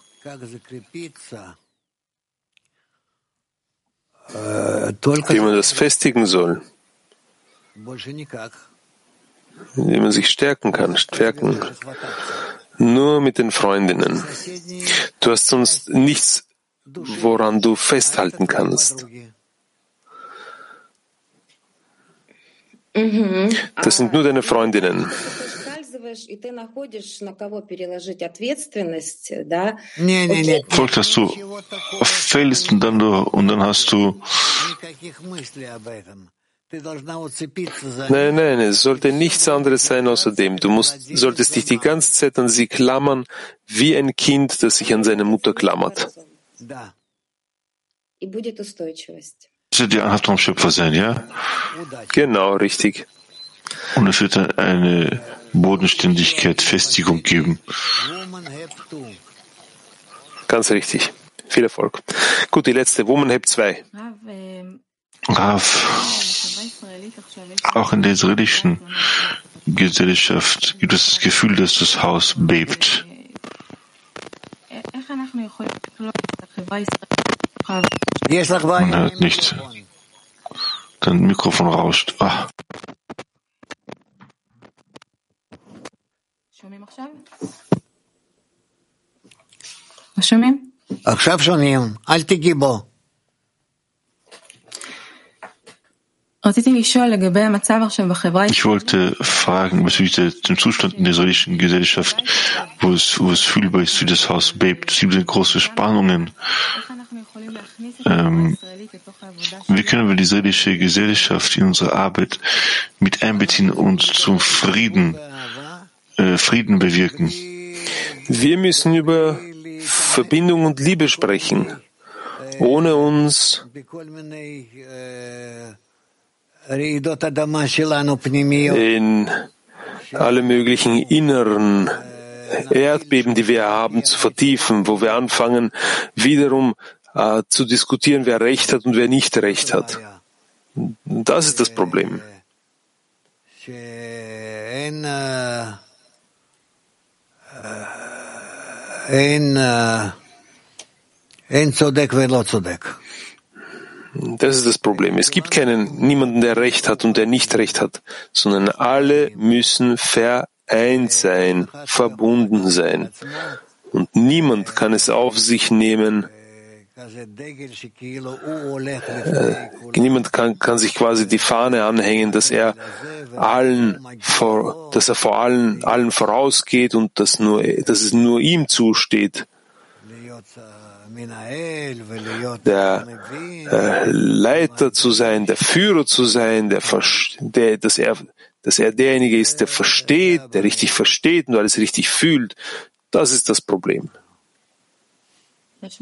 Speaker 3: Wie man das festigen soll, wie man sich stärken kann, stärken. Nur mit den Freundinnen. Du hast sonst nichts, woran du festhalten kannst. Das sind nur deine Freundinnen.
Speaker 1: Folgt, dass du fällst und dann, du, und dann hast du
Speaker 3: Nein, nein, es sollte nichts anderes sein außer dem. Du musst, solltest dich die ganze Zeit an sie klammern, wie ein Kind, das sich an seine Mutter klammert.
Speaker 1: Das wird die Anhaftung am Schöpfer sein, ja?
Speaker 3: Genau, richtig.
Speaker 1: Und es wird eine Bodenständigkeit, Festigung geben.
Speaker 3: Ganz richtig. Viel Erfolg. Gut, die letzte, Woman Heb 2.
Speaker 1: Rav, auch in der israelischen Gesellschaft gibt es das Gefühl, dass das Haus bebt. Man hört nicht. Dein Mikrofon rauscht. Ah.
Speaker 2: שומעים עכשיו? לא שומעים? עכשיו שומעים, אל תיגעי בו.
Speaker 1: Ich wollte fragen bezüglich dem Zustand in der israelischen Gesellschaft, wo es, wo es fühlbar ist, wie das Haus bebt. Es gibt große Spannungen. Ähm, wie können wir die israelische Gesellschaft in unsere Arbeit mit einbeziehen und zum Frieden äh, Frieden bewirken.
Speaker 3: Wir müssen über Verbindung und Liebe sprechen. Ohne uns in alle möglichen inneren Erdbeben, die wir haben, zu vertiefen, wo wir anfangen, wiederum äh, zu diskutieren, wer Recht hat und wer nicht Recht hat. Das ist das Problem. Das ist das Problem. Es gibt keinen, niemanden, der Recht hat und der nicht Recht hat, sondern alle müssen vereint sein, verbunden sein. Und niemand kann es auf sich nehmen, niemand kann, kann sich quasi die Fahne anhängen, dass er allen vor, dass er vor allen, allen vorausgeht und dass nur, dass es nur ihm zusteht. Der äh, Leiter zu sein, der Führer zu sein, der, der, dass er, dass er derjenige ist, der versteht, der richtig versteht und alles richtig fühlt. Das ist das Problem.
Speaker 1: Dass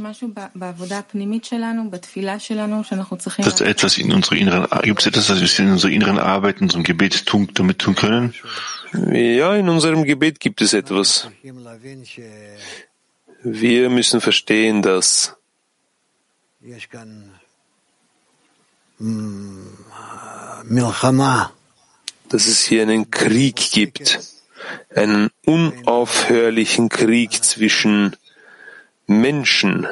Speaker 1: etwas in unserer inneren, gibt es etwas, was wir in unserer inneren Arbeit, in unserem Gebet tun, damit tun können?
Speaker 3: Ja, in unserem Gebet gibt es etwas. Wir müssen verstehen, dass dass es hier einen Krieg gibt, einen unaufhörlichen Krieg zwischen Menschen,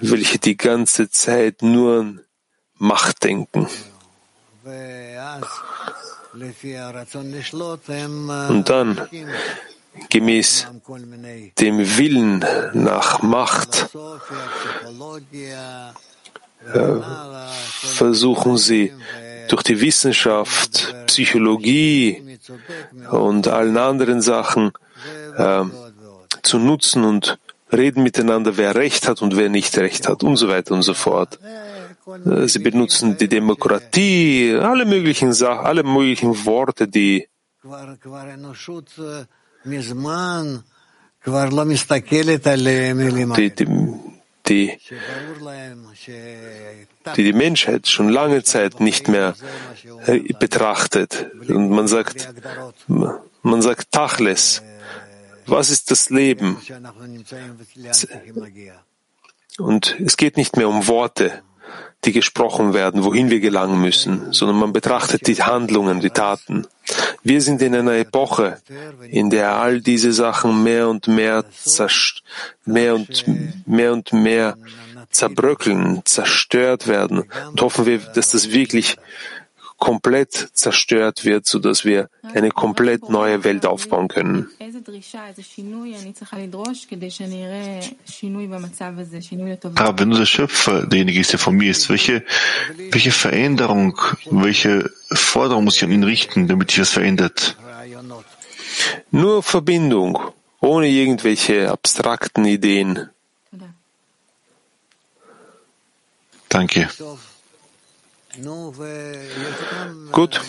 Speaker 3: welche die ganze Zeit nur an Macht denken. Und dann, gemäß dem Willen nach Macht, äh, versuchen sie durch die Wissenschaft, Psychologie und allen anderen Sachen äh, zu nutzen und reden miteinander, wer Recht hat und wer nicht Recht hat und so weiter und so fort. Äh, sie benutzen die Demokratie, alle möglichen Sachen, alle möglichen Worte, die die, die, die, die Menschheit schon lange Zeit nicht mehr äh, betrachtet. Und man sagt, man sagt Tachles. Was ist das Leben? Und es geht nicht mehr um Worte, die gesprochen werden, wohin wir gelangen müssen, sondern man betrachtet die Handlungen, die Taten. Wir sind in einer Epoche, in der all diese Sachen mehr und mehr, mehr und mehr und mehr zerbröckeln, zerstört werden. Und hoffen wir, dass das wirklich komplett zerstört wird, so dass wir eine komplett neue Welt aufbauen können.
Speaker 1: Aber wenn unser Schöpfer derjenige ist, der von mir ist, welche, welche Veränderung, welche Forderung muss ich an ihn richten, damit sich was verändert?
Speaker 3: Nur Verbindung, ohne irgendwelche abstrakten Ideen.
Speaker 1: Danke.
Speaker 3: Gut.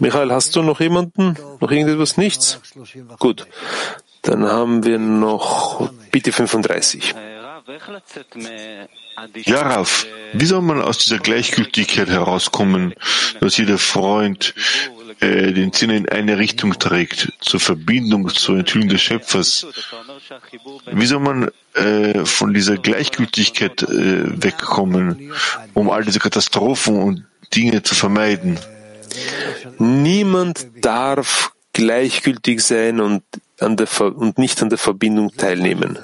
Speaker 3: Michael, hast du noch jemanden? Noch irgendetwas? Nichts? Gut. Dann haben wir noch bitte 35.
Speaker 1: Ja, Raf, wie soll man aus dieser Gleichgültigkeit herauskommen, dass jeder Freund äh, den Sinn in eine Richtung trägt, zur Verbindung, zur Enthüllung des Schöpfers? Wie soll man äh, von dieser Gleichgültigkeit äh, wegkommen, um all diese Katastrophen und Dinge zu vermeiden?
Speaker 3: Niemand darf gleichgültig sein und, an der und nicht an der Verbindung teilnehmen.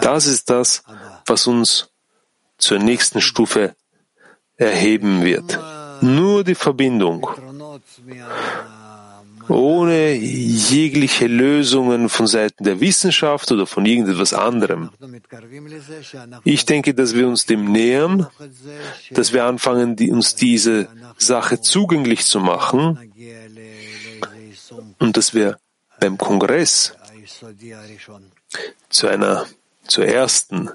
Speaker 3: Das ist das, was uns zur nächsten Stufe erheben wird. Nur die Verbindung ohne jegliche Lösungen von Seiten der Wissenschaft oder von irgendetwas anderem. Ich denke, dass wir uns dem nähern, dass wir anfangen, uns diese Sache zugänglich zu machen und dass wir beim Kongress zu einer, zur ersten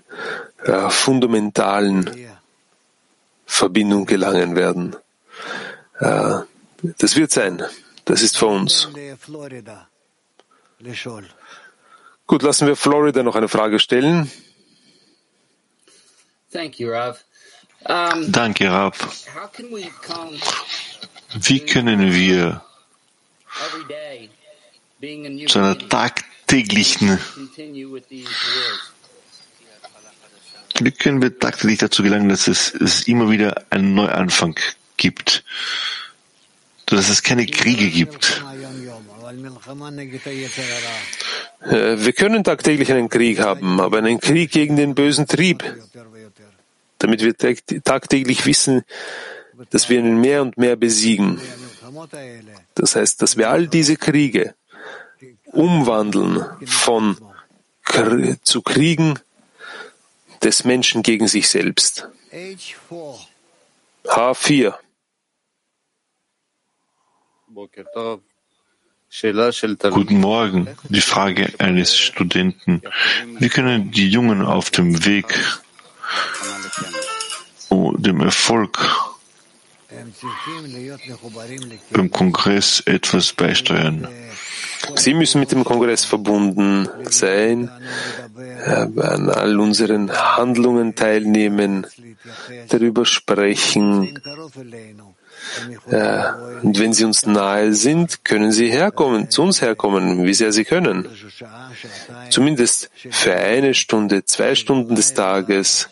Speaker 3: äh, fundamentalen Verbindung gelangen werden. Äh, das wird sein. Das ist für uns. Gut, lassen wir Florida noch eine Frage stellen.
Speaker 1: Danke, Rav. Wie können wir zu einer tagtäglichen wie können wir tagtäglich dazu gelangen, dass es, es immer wieder einen Neuanfang gibt? Dass es keine Kriege gibt.
Speaker 3: Äh, wir können tagtäglich einen Krieg haben, aber einen Krieg gegen den bösen Trieb, damit wir tagtäglich wissen, dass wir ihn mehr und mehr besiegen. Das heißt, dass wir all diese Kriege umwandeln von zu Kriegen des Menschen gegen sich selbst. H4.
Speaker 1: Guten Morgen. Die Frage eines Studenten. Wie können die Jungen auf dem Weg dem Erfolg beim Kongress etwas beisteuern?
Speaker 3: Sie müssen mit dem Kongress verbunden sein, an all unseren Handlungen teilnehmen, darüber sprechen. Und wenn Sie uns nahe sind, können Sie herkommen, zu uns herkommen, wie sehr Sie können. Zumindest für eine Stunde, zwei Stunden des Tages,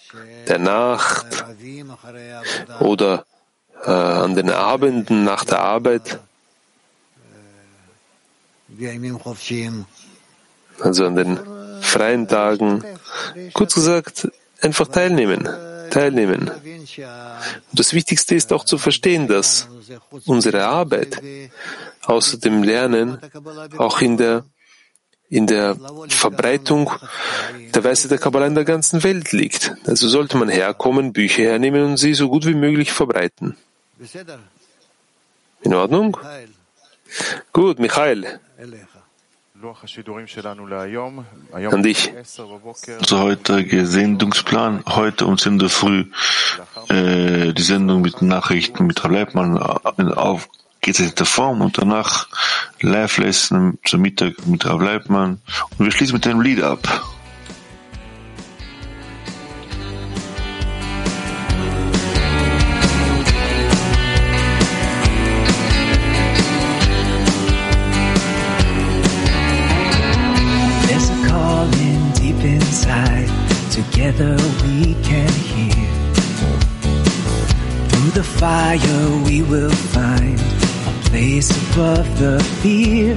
Speaker 3: der Nacht oder äh, an den Abenden nach der Arbeit. Also an den freien Tagen, kurz gesagt, einfach teilnehmen, teilnehmen. Das Wichtigste ist auch zu verstehen, dass unsere Arbeit außer dem Lernen auch in der in der Verbreitung der Weise der Kabbalah in der ganzen Welt liegt. Also sollte man herkommen, Bücher hernehmen und sie so gut wie möglich verbreiten. In Ordnung? Gut, Michael.
Speaker 1: An dich. Unser heutiger Sendungsplan, heute um 10 Uhr früh äh, die Sendung mit Nachrichten mit Herr Leibmann äh, auf gezeichnete Form und danach Live-Lesson zum Mittag mit Herr Leibmann und wir schließen mit einem Lied ab.
Speaker 10: Together we can hear. Through the fire we will find a place above the fear.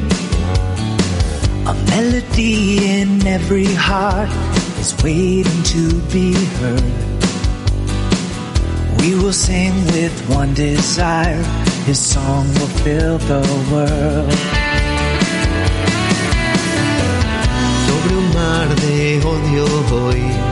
Speaker 10: A melody in every heart is waiting to be heard. We will sing with one desire, His song will fill the world.
Speaker 14: Sobre un mar de odio hoy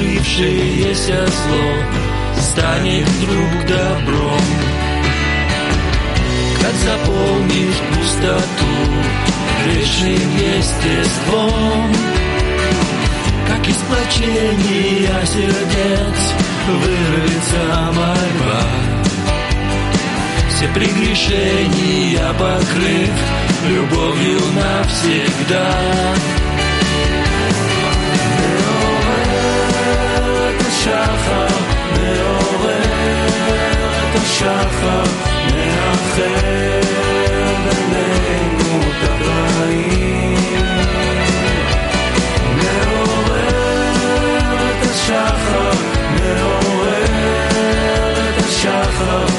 Speaker 10: Раскрывшееся зло станет вдруг добром. Как заполнишь пустоту грешным естеством, как из плачения сердец вырвется мольба. Все прегрешения покрыв любовью навсегда. שחר, מעורר את השחר, מאחר love.